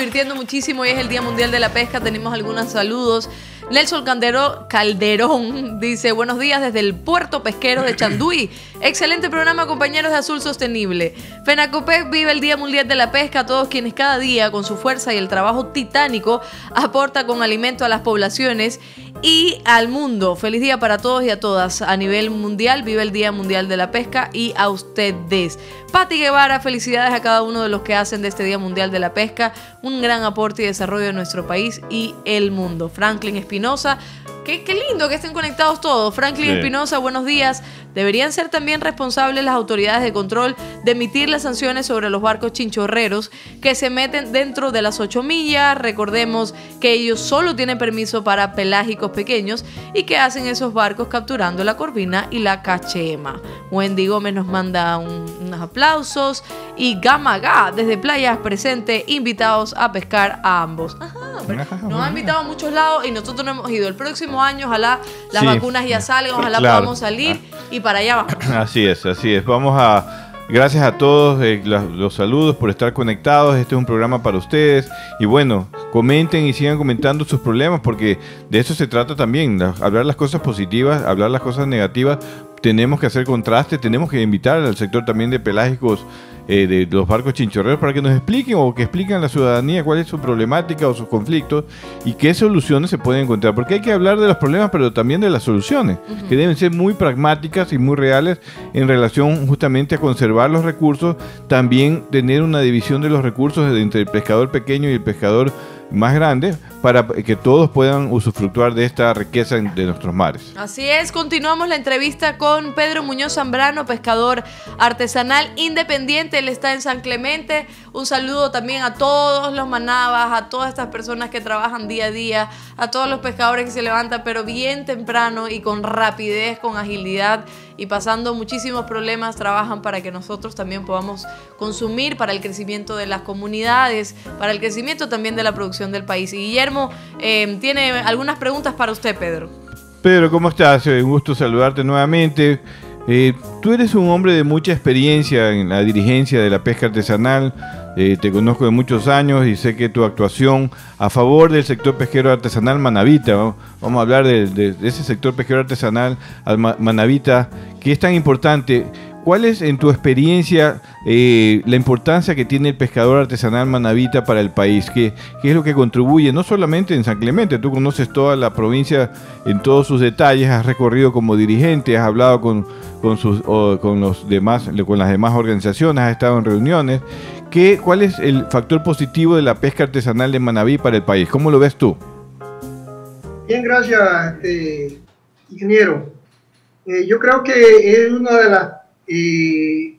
divirtiendo muchísimo. Hoy es el Día Mundial de la Pesca. Tenemos algunos saludos. Nelson Caldero- Calderón dice, buenos días desde el puerto pesquero de Chanduí. Excelente programa, compañeros de Azul Sostenible. FENACOPEC vive el Día Mundial de la Pesca a todos quienes cada día, con su fuerza y el trabajo titánico, aporta con alimento a las poblaciones y al mundo. Feliz día para todos y a todas. A nivel mundial, vive el Día Mundial de la Pesca y a ustedes. Pati Guevara, felicidades a cada uno de los que hacen de este Día Mundial de la Pesca un gran aporte y desarrollo de nuestro país y el mundo. Franklin Espinosa, qué, qué lindo que estén conectados todos. Franklin. Espinosa, buenos días. Deberían ser también responsables las autoridades de control de emitir las sanciones sobre los barcos chinchorreros que se meten dentro de las 8 millas. Recordemos que ellos solo tienen permiso para pelágicos pequeños y que hacen esos barcos capturando la corvina y la cachema. Wendy Gómez nos manda un- unos aplausos y Gama Ga desde Playas presente, invitados a pescar a ambos. Ajá, nos han invitado a muchos lados y nosotros no hemos ido. El próximo año, ojalá las Sí. vacunas ya salgan, ojalá Claro. podamos salir y para allá. Así es, así es. Vamos a... Gracias a todos eh, los saludos por estar conectados. Este es un programa para ustedes. Y bueno, comenten y sigan comentando sus problemas porque de eso se trata también. la- hablar las cosas positivas, hablar las cosas negativas. Tenemos que hacer contraste, tenemos que invitar al sector también de pelágicos eh, de los barcos chinchorreros para que nos expliquen o que expliquen a la ciudadanía cuál es su problemática o sus conflictos y qué soluciones se pueden encontrar. Porque hay que hablar de los problemas, pero también de las soluciones, que deben ser muy pragmáticas y muy reales en relación justamente a conservar los recursos, también tener una división de los recursos entre el pescador pequeño y el pescador más grande para que todos puedan usufructuar de esta riqueza de nuestros mares. Así es, continuamos la entrevista con Pedro Muñoz Zambrano, pescador artesanal independiente. Él está en San Clemente. Un saludo también a todos los manabas, a todas estas personas que trabajan día a día, a todos los pescadores que se levantan, pero bien temprano y con rapidez, con agilidad y pasando muchísimos problemas, trabajan para que nosotros también podamos consumir para el crecimiento de las comunidades, para el crecimiento también de la producción del país. Y Guillermo eh, tiene algunas preguntas para usted, Pedro. Pedro, ¿cómo estás? Eh, Un gusto saludarte nuevamente. Eh, tú eres un hombre de mucha experiencia en la dirigencia de la pesca artesanal. Te conozco de muchos años y sé que tu actuación a favor del sector pesquero artesanal manavita, vamos a hablar de, ese sector pesquero artesanal al ma- manavita, que es tan importante. ¿Cuál es, en tu experiencia, eh, la importancia que tiene el pescador artesanal manavita para el país? ¿Qué, es lo que contribuye? No solamente en San Clemente, tú conoces toda la provincia en todos sus detalles, has recorrido como dirigente, has hablado con, con, los demás, con las demás organizaciones, has estado en reuniones. ¿Qué, ¿Cuál es el factor positivo de la pesca artesanal de Manaví para el país? ¿Cómo lo ves tú? Bien, gracias, este, ingeniero. Eh, yo creo que es una de las eh,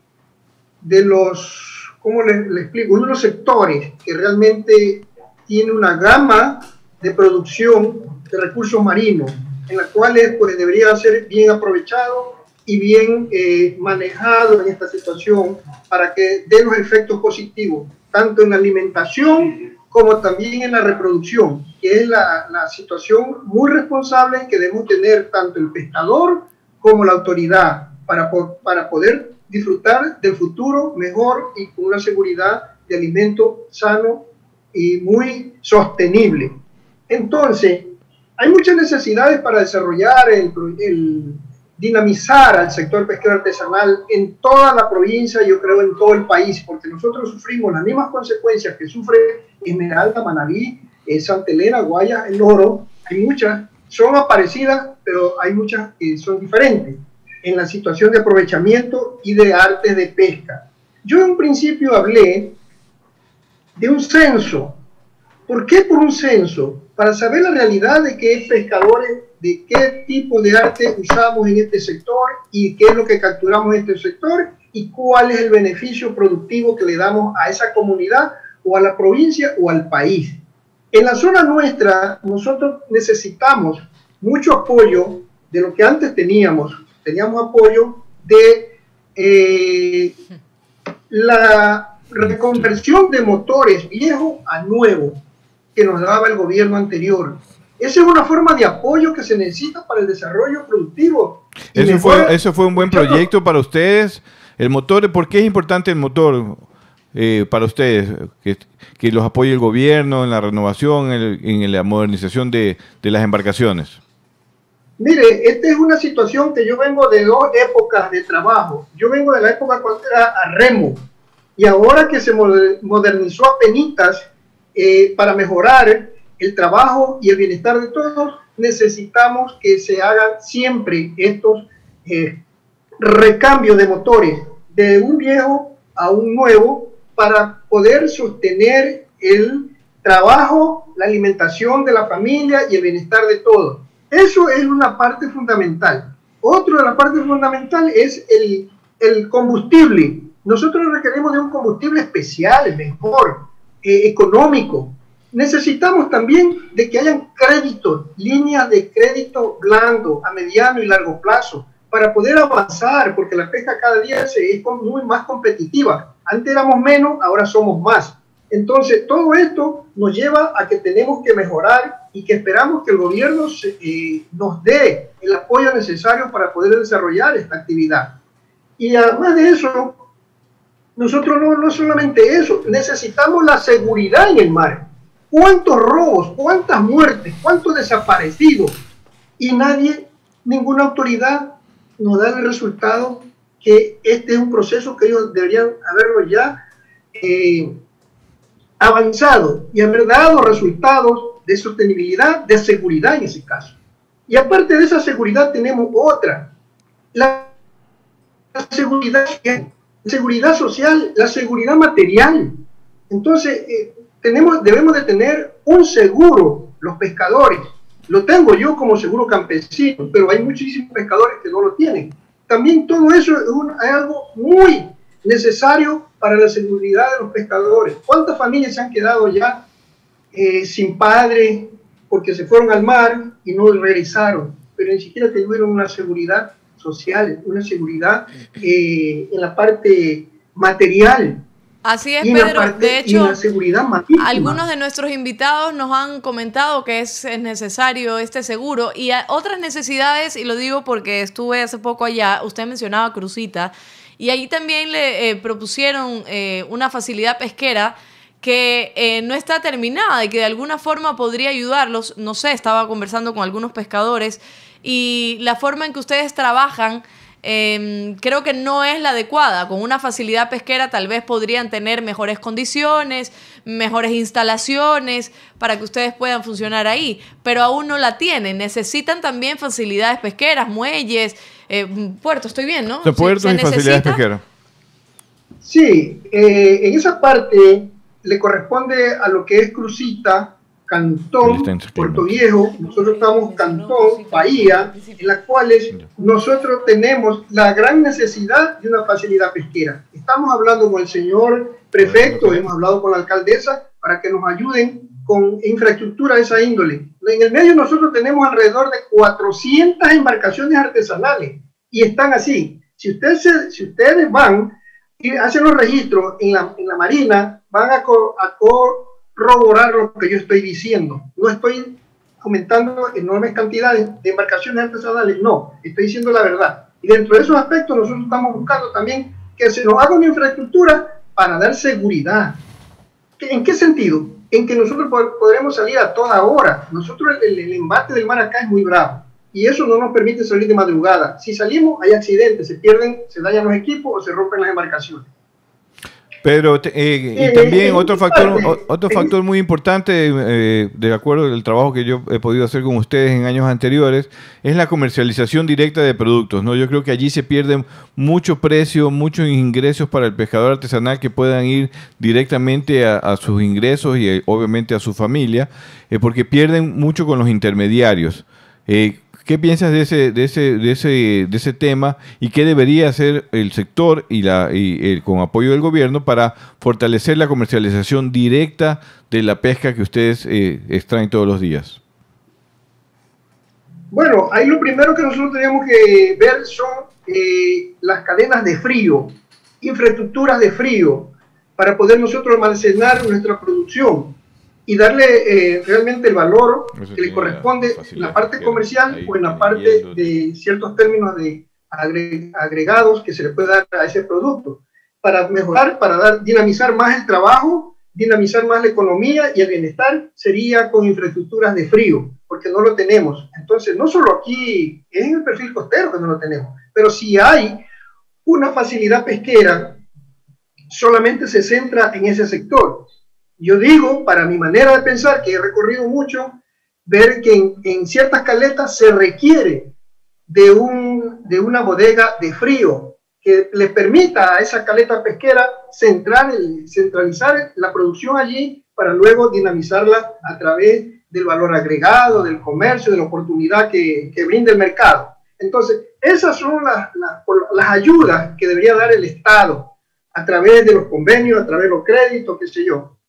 de los, ¿cómo le, le explico? Uno de los sectores que realmente tiene una gama de producción de recursos marinos, en las cuales pues debería ser bien aprovechado y bien eh, manejado en esta situación para que dé los efectos positivos, tanto en la alimentación como también en la reproducción, que es la, la situación muy responsable que debemos tener tanto el pescador como la autoridad para, po- para poder disfrutar del futuro mejor y con una seguridad de alimento sano y muy sostenible. Entonces, hay muchas necesidades para desarrollar el, el dinamizar al sector pesquero artesanal en toda la provincia, yo creo en todo el país, porque nosotros sufrimos las mismas consecuencias que sufre Esmeralda, Manaví, eh, Santa Elena, Guayas, El Oro. Hay muchas, son aparecidas, pero hay muchas que son diferentes en la situación de aprovechamiento y de artes de pesca. Yo en un principio hablé de un censo. ¿Por qué por un censo? Para saber la realidad de qué pescadores, de qué tipo de arte usamos en este sector y qué es lo que capturamos en este sector y cuál es el beneficio productivo que le damos a esa comunidad o a la provincia o al país. En la zona nuestra, nosotros necesitamos mucho apoyo de lo que antes teníamos. Teníamos apoyo de eh, la reconversión de motores viejos a nuevos que nos daba el gobierno anterior. Esa es una forma de apoyo que se necesita para el desarrollo productivo. Eso fue, eso fue un buen proyecto para ustedes. El motor, ¿por qué es importante el motor? eh, para ustedes? Que, que, los apoye el gobierno en la renovación, en, en la modernización de, de, las embarcaciones. Mire, esta es una situación que yo vengo de dos épocas de trabajo. Yo vengo de la época cuando era a remo y ahora que se modernizó a penitas eh, para mejorar el trabajo y el bienestar de todos, necesitamos que se hagan siempre estos eh, recambios de motores de un viejo a un nuevo para poder sostener el trabajo, la alimentación de la familia y el bienestar de todos. Eso es una parte fundamental. Otro de la parte fundamental es el, el combustible. Nosotros requerimos de un combustible especial, mejor, eh, económico. Necesitamos también de que hayan créditos, líneas de crédito blando a mediano y largo plazo para poder avanzar, porque la pesca cada día se, es muy más competitiva. Antes éramos menos, ahora somos más. Entonces, todo esto nos lleva a que tenemos que mejorar y que esperamos que el gobierno eh, nos dé el apoyo necesario para poder desarrollar esta actividad. Y además de eso, nosotros no, no solamente eso, necesitamos la seguridad en el mar. ¿Cuántos robos, cuántas muertes, cuántos desaparecidos? Y nadie, ninguna autoridad nos da el resultado que este es un proceso que ellos deberían haberlo ya eh, avanzado y haber dado resultados de sostenibilidad, de seguridad en ese caso. Y aparte de esa seguridad tenemos otra, la, seguridad, seguridad social, la seguridad material. Entonces, eh, tenemos, debemos de tener un seguro, los pescadores. Lo tengo yo como seguro campesino, pero hay muchísimos pescadores que no lo tienen. También todo eso es, algo muy necesario para la seguridad de los pescadores. ¿Cuántas familias se han quedado ya eh, sin padre porque se fueron al mar y no regresaron? Pero ni siquiera tuvieron una seguridad social, una seguridad eh, en la parte material. Así es, Pedro. de hecho, algunos de nuestros invitados nos han comentado que es necesario este seguro y otras necesidades, y lo digo porque estuve hace poco allá, usted mencionaba Crucita, y allí también le eh, propusieron eh, una facilidad pesquera que eh, no está terminada y que de alguna forma podría ayudarlos. No sé, estaba conversando con algunos pescadores y la forma en que ustedes trabajan Em, creo que no es la adecuada. Con una facilidad pesquera tal vez podrían tener mejores condiciones, mejores instalaciones para que ustedes puedan funcionar ahí, pero aún no la tienen. Necesitan también facilidades pesqueras, muelles, eh, puertos, estoy bien, ¿no? puertos y facilidades pesqueras. Sí, eh, en esa parte le corresponde a lo que es Crucita, Cantón, Puerto Viejo, nosotros estamos Cantón, Bahía, en las cuales nosotros tenemos la gran necesidad de una facilidad pesquera. Estamos hablando con el señor prefecto, hemos hablado con la alcaldesa para que nos ayuden con infraestructura de esa índole. En el medio nosotros tenemos alrededor de 400 embarcaciones artesanales y están así. Si ustedes, si ustedes van y hacen los registros en la, en la Marina, van a, a corroborar lo que yo estoy diciendo. No estoy comentando enormes cantidades de embarcaciones artesanales, no, estoy diciendo la verdad. Y dentro de esos aspectos nosotros estamos buscando también que se nos haga una infraestructura para dar seguridad. ¿En qué sentido? En que nosotros podremos salir a toda hora. Nosotros el, el embate del mar acá es muy bravo y eso no nos permite salir de madrugada. Si salimos hay accidentes, se pierden, se dañan los equipos o se rompen las embarcaciones. Pero eh, y también otro factor, otro factor muy importante, eh, de acuerdo al trabajo que yo he podido hacer con ustedes en años anteriores, es la comercialización directa de productos. ¿no? Yo creo que allí se pierden mucho precio, muchos ingresos para el pescador artesanal que puedan ir directamente a, sus ingresos y eh, obviamente a su familia, porque pierden mucho con los intermediarios. ¿Qué piensas de ese, de ese, de ese, de ese tema y qué debería hacer el sector y, la, el, con apoyo del gobierno para fortalecer la comercialización directa de la pesca que ustedes eh, extraen todos los días? Bueno, ahí lo primero que nosotros tenemos que ver son eh, las cadenas de frío, infraestructuras de frío, para poder nosotros almacenar nuestra producción y darle eh, realmente el valor que le corresponde en la parte comercial o en la parte de ciertos términos de agregados que se le puede dar a ese producto. para mejorar, para dar, dinamizar más el trabajo, dinamizar más la economía y el bienestar sería con infraestructuras de frío, porque no lo tenemos. Entonces, no solo aquí, es en el perfil costero que no lo tenemos, pero si hay una facilidad pesquera, solamente se centra en ese sector. Yo digo, para mi manera de pensar, que he recorrido mucho, ver que en, en ciertas caletas se requiere de, un, de una bodega de frío que les permita a esa caleta pesquera centrar el, centralizar la producción allí para luego dinamizarla a través del valor agregado, del comercio, de la oportunidad que, que brinda el mercado. Entonces, esas son las, las, las, ayudas que debería dar el Estado a través de los convenios, a través de los créditos, qué sé yo.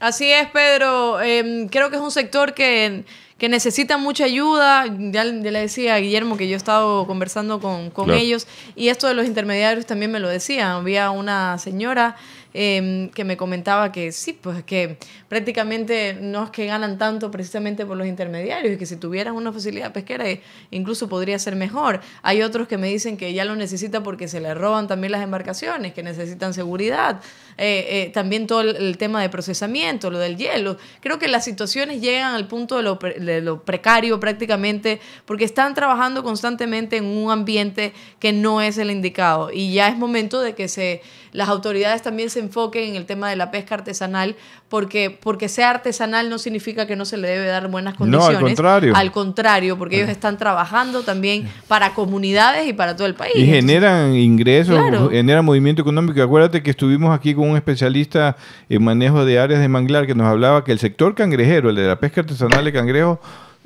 Así es, Pedro. Eh, creo que es un sector que que necesitan mucha ayuda. Ya, le decía a Guillermo que yo he estado conversando con, con ellos y esto de los intermediarios también me lo decían. Había una señora Em, que me comentaba que sí, pues que prácticamente no es que ganan tanto precisamente por los intermediarios y que si tuvieran una facilidad pesquera eh, incluso podría ser mejor. Hay otros que me dicen que ya lo necesita porque se le roban también las embarcaciones, que necesitan seguridad, eh, eh, también todo el, tema de procesamiento, lo del hielo. Creo que las situaciones llegan al punto de lo, de lo precario prácticamente porque están trabajando constantemente en un ambiente que no es el indicado y ya es momento de que se las autoridades también se enfoquen en el tema de la pesca artesanal, porque, porque sea artesanal no significa que no se le debe dar buenas condiciones. No, al contrario. Al contrario, porque ellos están trabajando también para comunidades y para todo el país. Y generan ingresos, generan movimiento económico. Acuérdate que estuvimos aquí con un especialista en manejo de áreas de manglar que nos hablaba que el sector cangrejero, el de la pesca artesanal de cangrejos,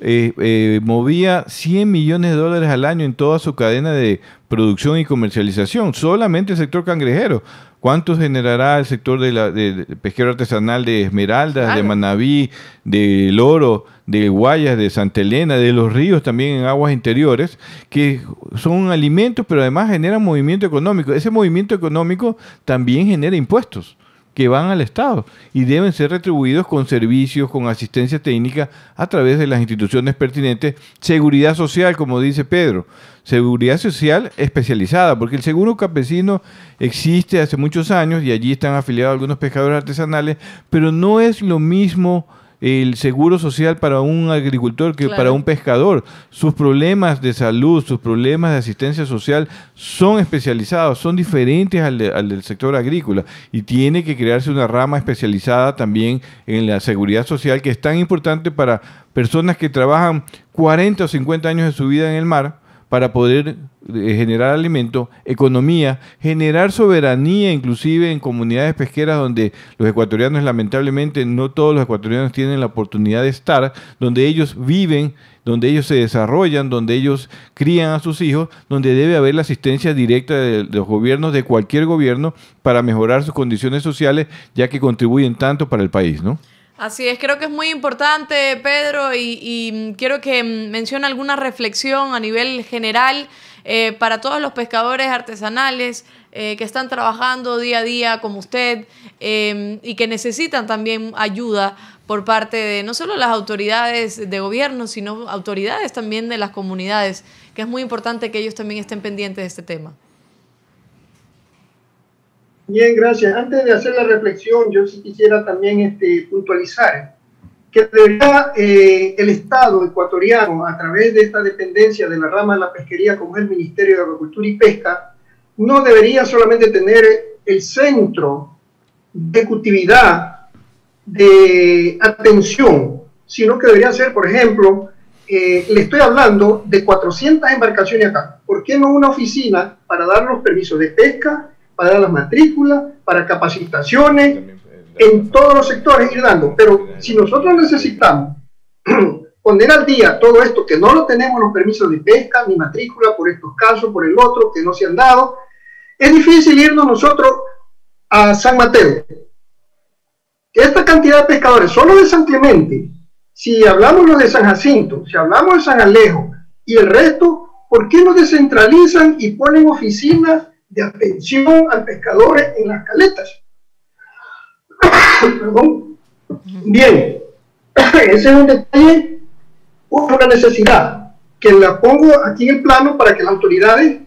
eh, eh, movía 100 millones de dólares al año en toda su cadena de producción y comercialización, solamente el sector cangrejero. ¿Cuánto generará el sector de, la, de, pesquero artesanal de Esmeraldas, de Manabí, de Loro, de Guayas, de Santa Elena, de los ríos también en aguas interiores, que son alimentos, pero además generan movimiento económico? Ese movimiento económico también genera impuestos que van al Estado y deben ser retribuidos con servicios, con asistencia técnica a través de las instituciones pertinentes, seguridad social, como dice Pedro, seguridad social especializada, porque el seguro campesino existe hace muchos años y allí están afiliados algunos pescadores artesanales, pero no es lo mismo el seguro social para un agricultor que para un pescador. Sus problemas de salud, sus problemas de asistencia social son especializados, son diferentes al, al, del sector agrícola y tiene que crearse una rama especializada también en la seguridad social que es tan importante para personas que trabajan 40 o 50 años de su vida en el mar para poder eh, generar alimento, economía, generar soberanía inclusive en comunidades pesqueras donde los ecuatorianos lamentablemente no todos los ecuatorianos tienen la oportunidad de estar, donde ellos viven, donde ellos se desarrollan, donde ellos crían a sus hijos, donde debe haber la asistencia directa de, los gobiernos, de cualquier gobierno, para mejorar sus condiciones sociales, ya que contribuyen tanto para el país, ¿no? Así es, creo que es muy importante, Pedro, y, quiero que mencione alguna reflexión a nivel general eh, para todos los pescadores artesanales eh, que están trabajando día a día como usted eh, y que necesitan también ayuda por parte de no solo las autoridades de gobierno, sino autoridades también de las comunidades, que es muy importante que ellos también estén pendientes de este tema. Bien, gracias. Antes de hacer la reflexión, yo sí quisiera también este, puntualizar que debería eh, el Estado ecuatoriano, a través de esta dependencia de la rama de la pesquería, como es el Ministerio de Agricultura y Pesca, no debería solamente tener el centro de ejecutividad de atención, sino que debería ser, por ejemplo, eh, le estoy hablando de 400 embarcaciones acá. ¿Por qué no una oficina para dar los permisos de pesca, para las matrículas, para capacitaciones, en todos los sectores ir dando. Pero si nosotros necesitamos poner al día todo esto, que no lo tenemos los permisos de pesca ni matrícula por estos casos, por el otro, que no se han dado, es difícil irnos nosotros a San Mateo. Esta cantidad de pescadores, solo de San Clemente, si hablamos lo de San Jacinto, si hablamos de San Alejo y el resto, ¿por qué no descentralizan y ponen oficinas de atención al pescador en las caletas. Bien, ese es un detalle, una necesidad, que la pongo aquí en el plano para que las autoridades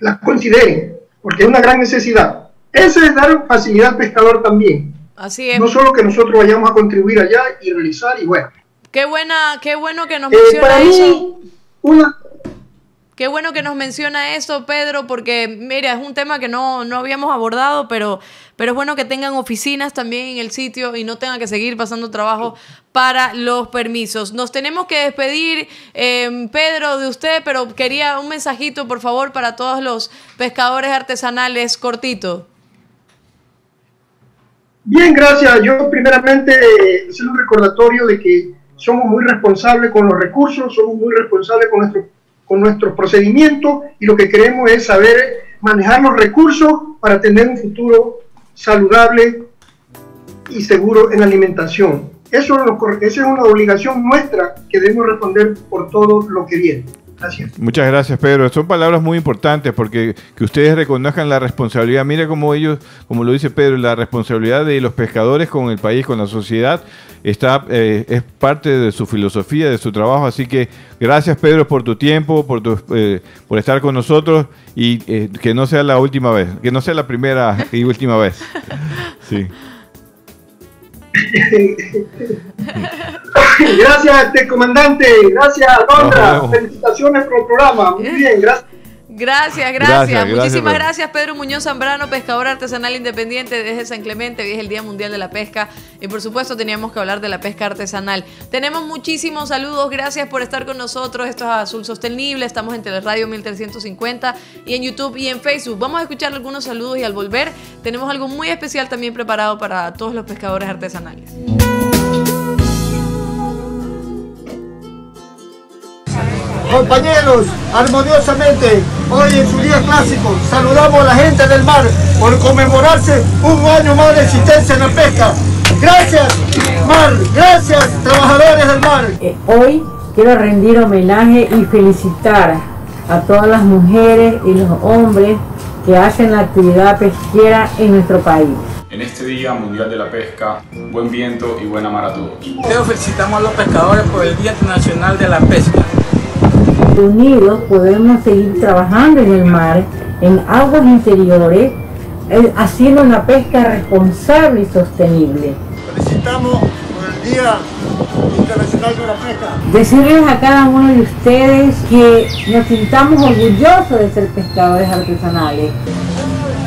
las consideren. porque es una gran necesidad. Ese es dar facilidad al pescador también. Así es. No solo que nosotros vayamos a contribuir allá y realizar y bueno. Qué buena, qué bueno que nos Eh, menciona para eso. mí, una, Qué bueno que nos menciona eso, Pedro, porque mira, es un tema que no, no habíamos abordado, pero, pero es bueno que tengan oficinas también en el sitio y no tengan que seguir pasando trabajo para los permisos. Nos tenemos que despedir, eh, Pedro, de usted, pero quería un mensajito, por favor, para todos los pescadores artesanales, cortito. Bien, gracias. Yo primeramente hacer un recordatorio de que somos muy responsables con los recursos, somos muy responsables con nuestro con nuestros procedimientos y lo que queremos es saber manejar los recursos para tener un futuro saludable y seguro en alimentación. Eso esa es una obligación nuestra que debemos responder por todo lo que viene. Muchas gracias, Pedro. Son palabras muy importantes porque que ustedes reconozcan la responsabilidad. Mire cómo ellos, como lo dice Pedro, la responsabilidad de los pescadores con el país, con la sociedad, está eh, es parte de su filosofía, de su trabajo. Así que gracias, Pedro, por tu tiempo, por tu, eh, por estar con nosotros y eh, que no sea la última vez, que no sea la primera y última vez. Sí. Gracias, este comandante. Gracias, vemos. Felicitaciones por el programa. Muy bien, gracias. Gracias, gracias. Muchísimas gracias, Pedro Muñoz Zambrano, pescador artesanal independiente desde San Clemente. Hoy es el Día Mundial de la Pesca y por supuesto teníamos que hablar de la pesca artesanal. Tenemos muchísimos saludos, gracias por estar con nosotros. Esto es Azul Sostenible, estamos en Teleradio 1350 y en YouTube y en Facebook. Vamos a escuchar algunos saludos y al volver tenemos algo muy especial también preparado para todos los pescadores artesanales. Compañeros, armoniosamente, hoy en su día clásico, saludamos a la gente del mar por conmemorarse un año más de existencia en la pesca. Gracias, mar, gracias, trabajadores del mar. Eh, Hoy quiero rendir homenaje y felicitar a todas las mujeres y los hombres que hacen la actividad pesquera en nuestro país. En este Día Mundial de la Pesca, buen viento y buena mar a todos. Primero felicitamos a los pescadores por el Día Internacional de la Pesca. Unidos podemos seguir trabajando en el mar, en aguas interiores, eh, haciendo una pesca responsable y sostenible. Felicitamos por el Día Internacional de la Pesca. Decirles a cada uno de ustedes que nos sintamos orgullosos de ser pescadores artesanales.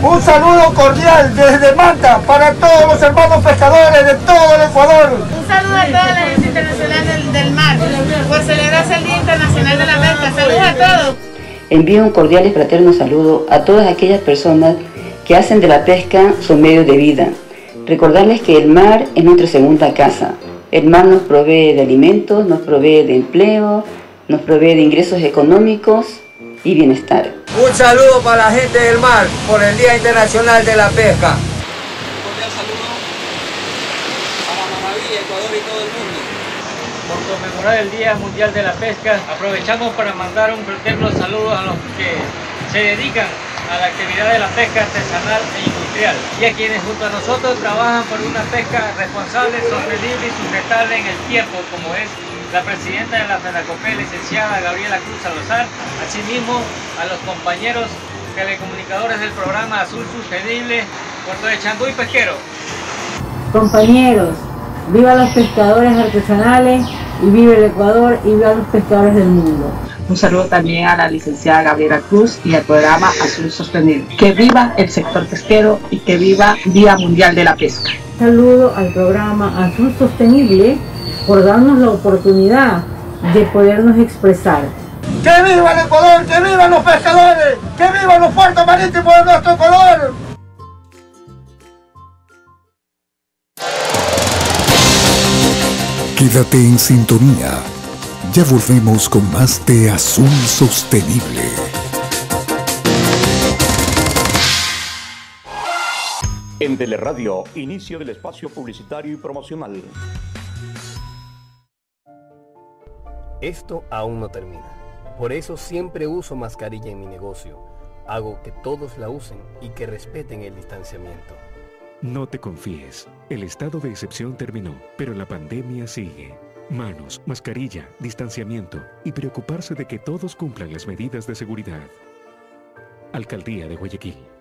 Un saludo cordial desde Manta para todos los hermanos pescadores de todo el Ecuador. Un saludo a toda la gente internacional del, del mar Internacional de la. Saludos a todos. Envío un cordial y fraterno saludo a todas aquellas personas que hacen de la pesca su medio de vida. Recordarles que el mar es nuestra segunda casa. El mar nos provee de alimentos, nos provee de empleo, nos provee de ingresos económicos y bienestar. Un saludo para la gente del mar por el Día Internacional de la Pesca. Por conmemorar el Día Mundial de la Pesca, aprovechamos para mandar un fraterno saludo a los que se dedican a la actividad de la pesca artesanal e industrial y a quienes junto a nosotros trabajan por una pesca responsable, sostenible y sustentable en el tiempo, como es la presidenta de la FENACOPE, licenciada Gabriela Cruz Salazar, asimismo a los compañeros telecomunicadores del programa Azul Sostenible, Puerto de Changú y Pesquero. Compañeros, viva los pescadores artesanales y viva el Ecuador y viva los pescadores del mundo. Un saludo también a la licenciada Gabriela Cruz y al programa Azul Sostenible. Que viva el sector pesquero y que viva Día Mundial de la Pesca. Saludo al programa Azul Sostenible por darnos la oportunidad de podernos expresar. ¡Que viva el Ecuador! ¡Que vivan los pescadores! ¡Que vivan los puertos marítimos de nuestro Ecuador! Quédate en sintonía. Ya volvemos con más de Azul Sostenible. En Teleradio, inicio del espacio publicitario y promocional. Esto aún no termina. Por eso siempre uso mascarilla en mi negocio. Hago que todos la usen y que respeten el distanciamiento. No te confíes. El estado de excepción terminó, pero la pandemia sigue. Manos, mascarilla, distanciamiento y preocuparse de que todos cumplan las medidas de seguridad. Alcaldía de Guayaquil.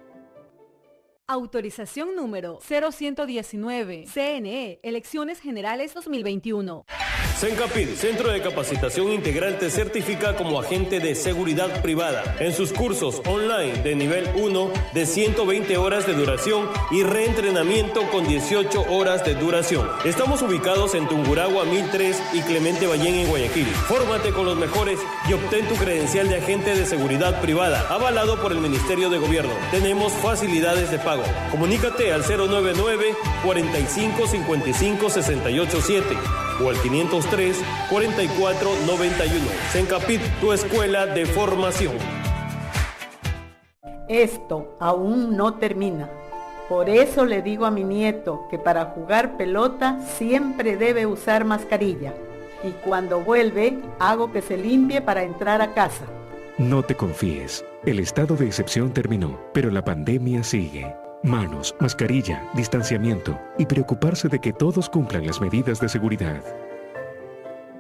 Autorización número 0119. CNE, Elecciones Generales 2021. CENCAPID, Centro de Capacitación Integral, te certifica como agente de seguridad privada en sus cursos online de nivel 1 de 120 horas de duración y reentrenamiento con 18 horas de duración. Estamos ubicados en Tunguragua 1003 y Clemente Ballén en Guayaquil. Fórmate con los mejores y obtén tu credencial de agente de seguridad privada, avalado por el Ministerio de Gobierno. Tenemos facilidades de pago. Comunícate al 099 45 55 687 o al 503 44 91. Sencapit, tu escuela de formación. Esto aún no termina. Por eso le digo a mi nieto que para jugar pelota siempre debe usar mascarilla. Y cuando vuelve, hago que se limpie para entrar a casa. No te confíes. El estado de excepción terminó, pero la pandemia sigue. Manos, mascarilla, distanciamiento y preocuparse de que todos cumplan las medidas de seguridad.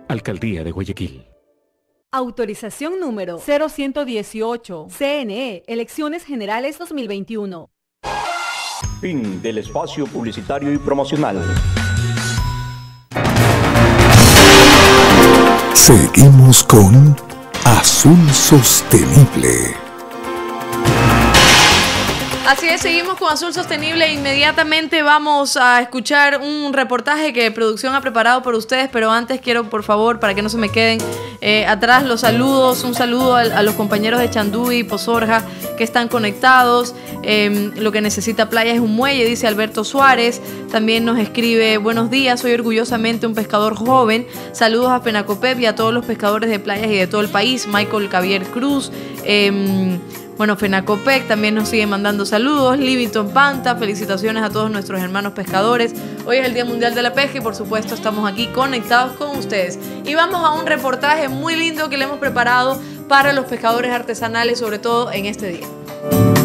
Alcaldía de Guayaquil. Autorización número 0118. CNE, Elecciones Generales 2021. Fin del espacio publicitario y promocional. Seguimos con Azul Sostenible. Así es, seguimos con Azul Sostenible. Inmediatamente vamos a escuchar un reportaje que producción ha preparado por ustedes, pero antes quiero, por favor, para que no se me queden eh, atrás los saludos, un saludo a, los compañeros de Chandú y Pozorja que están conectados. Eh, lo que necesita playa es un muelle, dice Alberto Suárez. También nos escribe, buenos días, soy orgullosamente un pescador joven. Saludos a Penacopep y a todos los pescadores de playas y de todo el país. Michael Javier Cruz. Eh, bueno, Fenacopec también nos sigue mandando saludos. Livingston Panta, felicitaciones a todos nuestros hermanos pescadores. Hoy es el Día Mundial de la Pesca y por supuesto estamos aquí conectados con ustedes. Y vamos a un reportaje muy lindo que le hemos preparado para los pescadores artesanales, sobre todo en este día.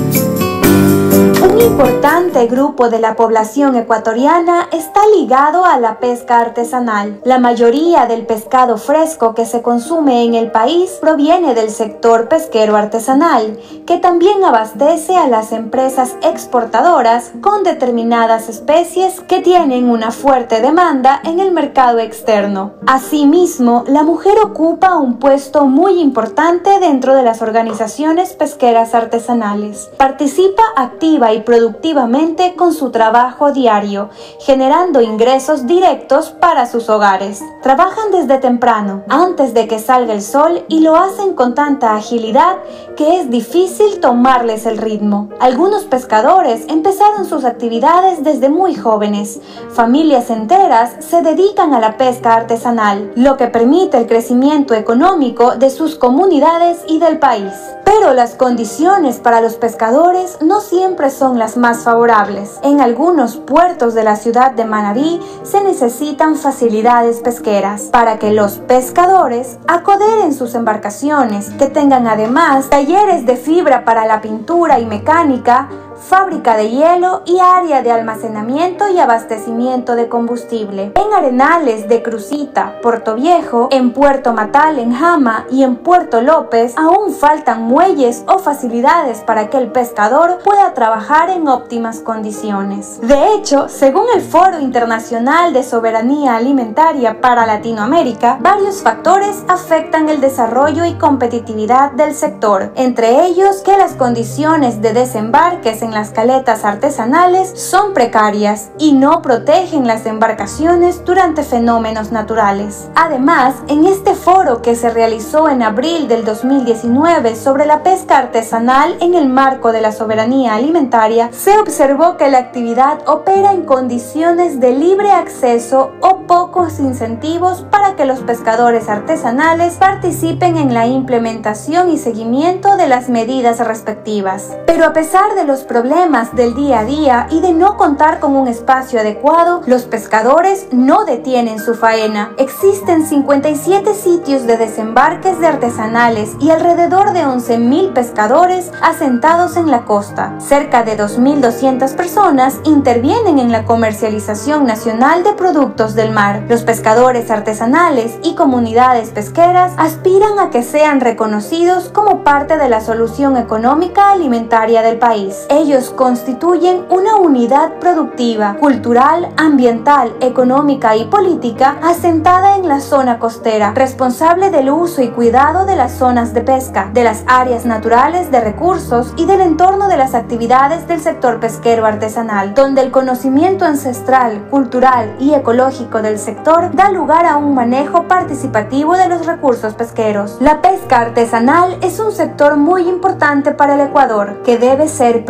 Un importante grupo de la población ecuatoriana está ligado a la pesca artesanal. La mayoría del pescado fresco que se consume en el país proviene del sector pesquero artesanal, que también abastece a las empresas exportadoras con determinadas especies que tienen una fuerte demanda en el mercado externo. Asimismo, la mujer ocupa un puesto muy importante dentro de las organizaciones pesqueras artesanales. Participa activa y productivamente con su trabajo diario, generando ingresos directos para sus hogares. Trabajan desde temprano, antes de que salga el sol, y lo hacen con tanta agilidad que es difícil tomarles el ritmo. Algunos pescadores empezaron sus actividades desde muy jóvenes. Familias enteras se dedican a la pesca artesanal, lo que permite el crecimiento económico de sus comunidades y del país. Pero las condiciones para los pescadores no siempre son las más favorables. En algunos puertos de la ciudad de Manabí se necesitan facilidades pesqueras para que los pescadores acoderen sus embarcaciones, que tengan además talleres de fibra para la pintura y mecánica, fábrica de hielo y área de almacenamiento y abastecimiento de combustible. En Arenales de Crucita, Puerto Viejo, en Puerto Matal, en Jama y en Puerto López aún faltan muelles o facilidades para que el pescador pueda trabajar en óptimas condiciones. De hecho, según el Foro Internacional de Soberanía Alimentaria para Latinoamérica, varios factores afectan el desarrollo y competitividad del sector, entre ellos que las condiciones de desembarques en las caletas artesanales son precarias y no protegen las embarcaciones durante fenómenos naturales. Además, en este foro que se realizó en abril del 2019 sobre la pesca artesanal en el marco de la soberanía alimentaria, se observó que la actividad opera en condiciones de libre acceso o pocos incentivos para que los pescadores artesanales participen en la implementación y seguimiento de las medidas respectivas. Pero a pesar de los problemas del día a día y de no contar con un espacio adecuado, los pescadores no detienen su faena. Existen 57 sitios de desembarques de artesanales y alrededor de 11.000 pescadores asentados en la costa. Cerca de 2.200 personas intervienen en la comercialización nacional de productos del mar. Los pescadores artesanales y comunidades pesqueras aspiran a que sean reconocidos como parte de la solución económica alimentaria del país. Ellos constituyen una unidad productiva, cultural, ambiental, económica y política asentada en la zona costera, responsable del uso y cuidado de las zonas de pesca, de las áreas naturales de recursos y del entorno de las actividades del sector pesquero artesanal, donde el conocimiento ancestral, cultural y ecológico del sector da lugar a un manejo participativo de los recursos pesqueros. La pesca artesanal es un sector muy importante para el Ecuador, que debe ser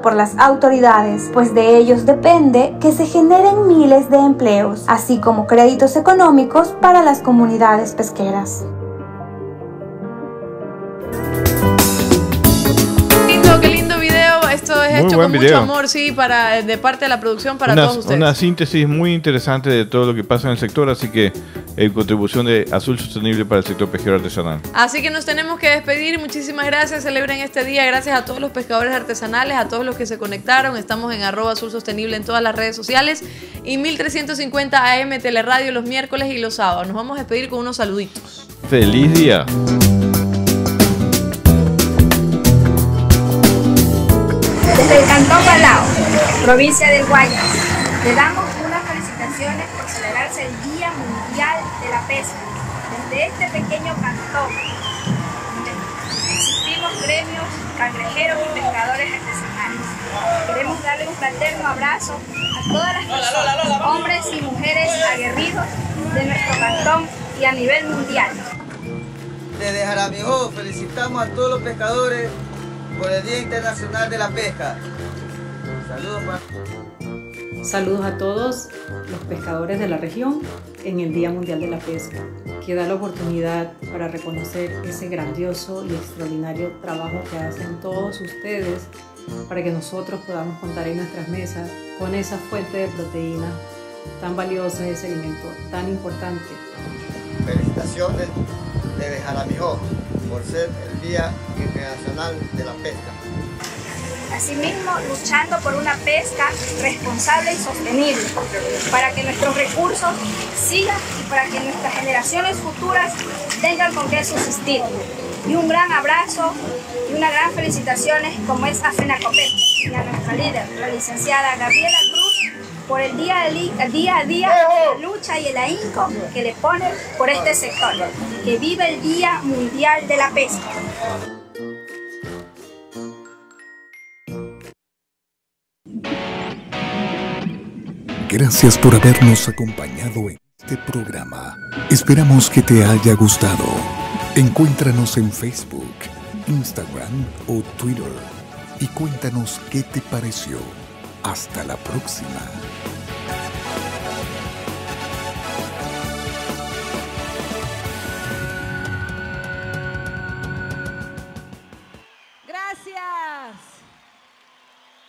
por las autoridades, pues de ellos depende que se generen miles de empleos, así como créditos económicos para las comunidades pesqueras. Es Muy hecho con video. mucho amor, sí, para, de parte de la producción para una, todos ustedes. una síntesis muy interesante de todo lo que pasa en el sector, así que en contribución de Azul Sostenible para el sector pesquero artesanal. Así que nos tenemos que despedir. Muchísimas gracias. Celebren este día. Gracias a todos los pescadores artesanales, a todos los que se conectaron. Estamos en arroba azul sostenible en todas las redes sociales y 1350 AM Teleradio los miércoles y los sábados. Nos vamos a despedir con unos saluditos. ¡Feliz día! Desde el Cantón Balao, provincia del Guayas, le damos unas felicitaciones por celebrarse el Día Mundial de la Pesca. Desde este pequeño cantón, existimos gremios cangrejeros y pescadores artesanales. Queremos darle un fraterno abrazo a todas las personas, hombres y mujeres aguerridos de nuestro cantón y a nivel mundial. Desde Jaramijó felicitamos a todos los pescadores por el Día Internacional de la Pesca. Saludos para... Saludos a todos los pescadores de la región en el Día Mundial de la Pesca, que da la oportunidad para reconocer ese grandioso y extraordinario trabajo que hacen todos ustedes para que nosotros podamos contar en nuestras mesas con esa fuente de proteína tan valiosa, ese alimento tan importante. Felicitaciones desde Jaramijó por ser el Día Internacional de la Pesca. Asimismo, luchando por una pesca responsable y sostenible, para que nuestros recursos sigan y para que nuestras generaciones futuras tengan con qué subsistir. Y un gran abrazo y una gran felicitaciones como es a FENACOPET y a nuestra líder, la licenciada Gabriela Cruz, por el día, a día, día a día de lucha y el ahínco que le ponen por este sector. Que vive el Día Mundial de la Pesca. Gracias por habernos acompañado en este programa. Esperamos que te haya gustado. Encuéntranos en Facebook, Instagram o Twitter y cuéntanos qué te pareció. Hasta la próxima.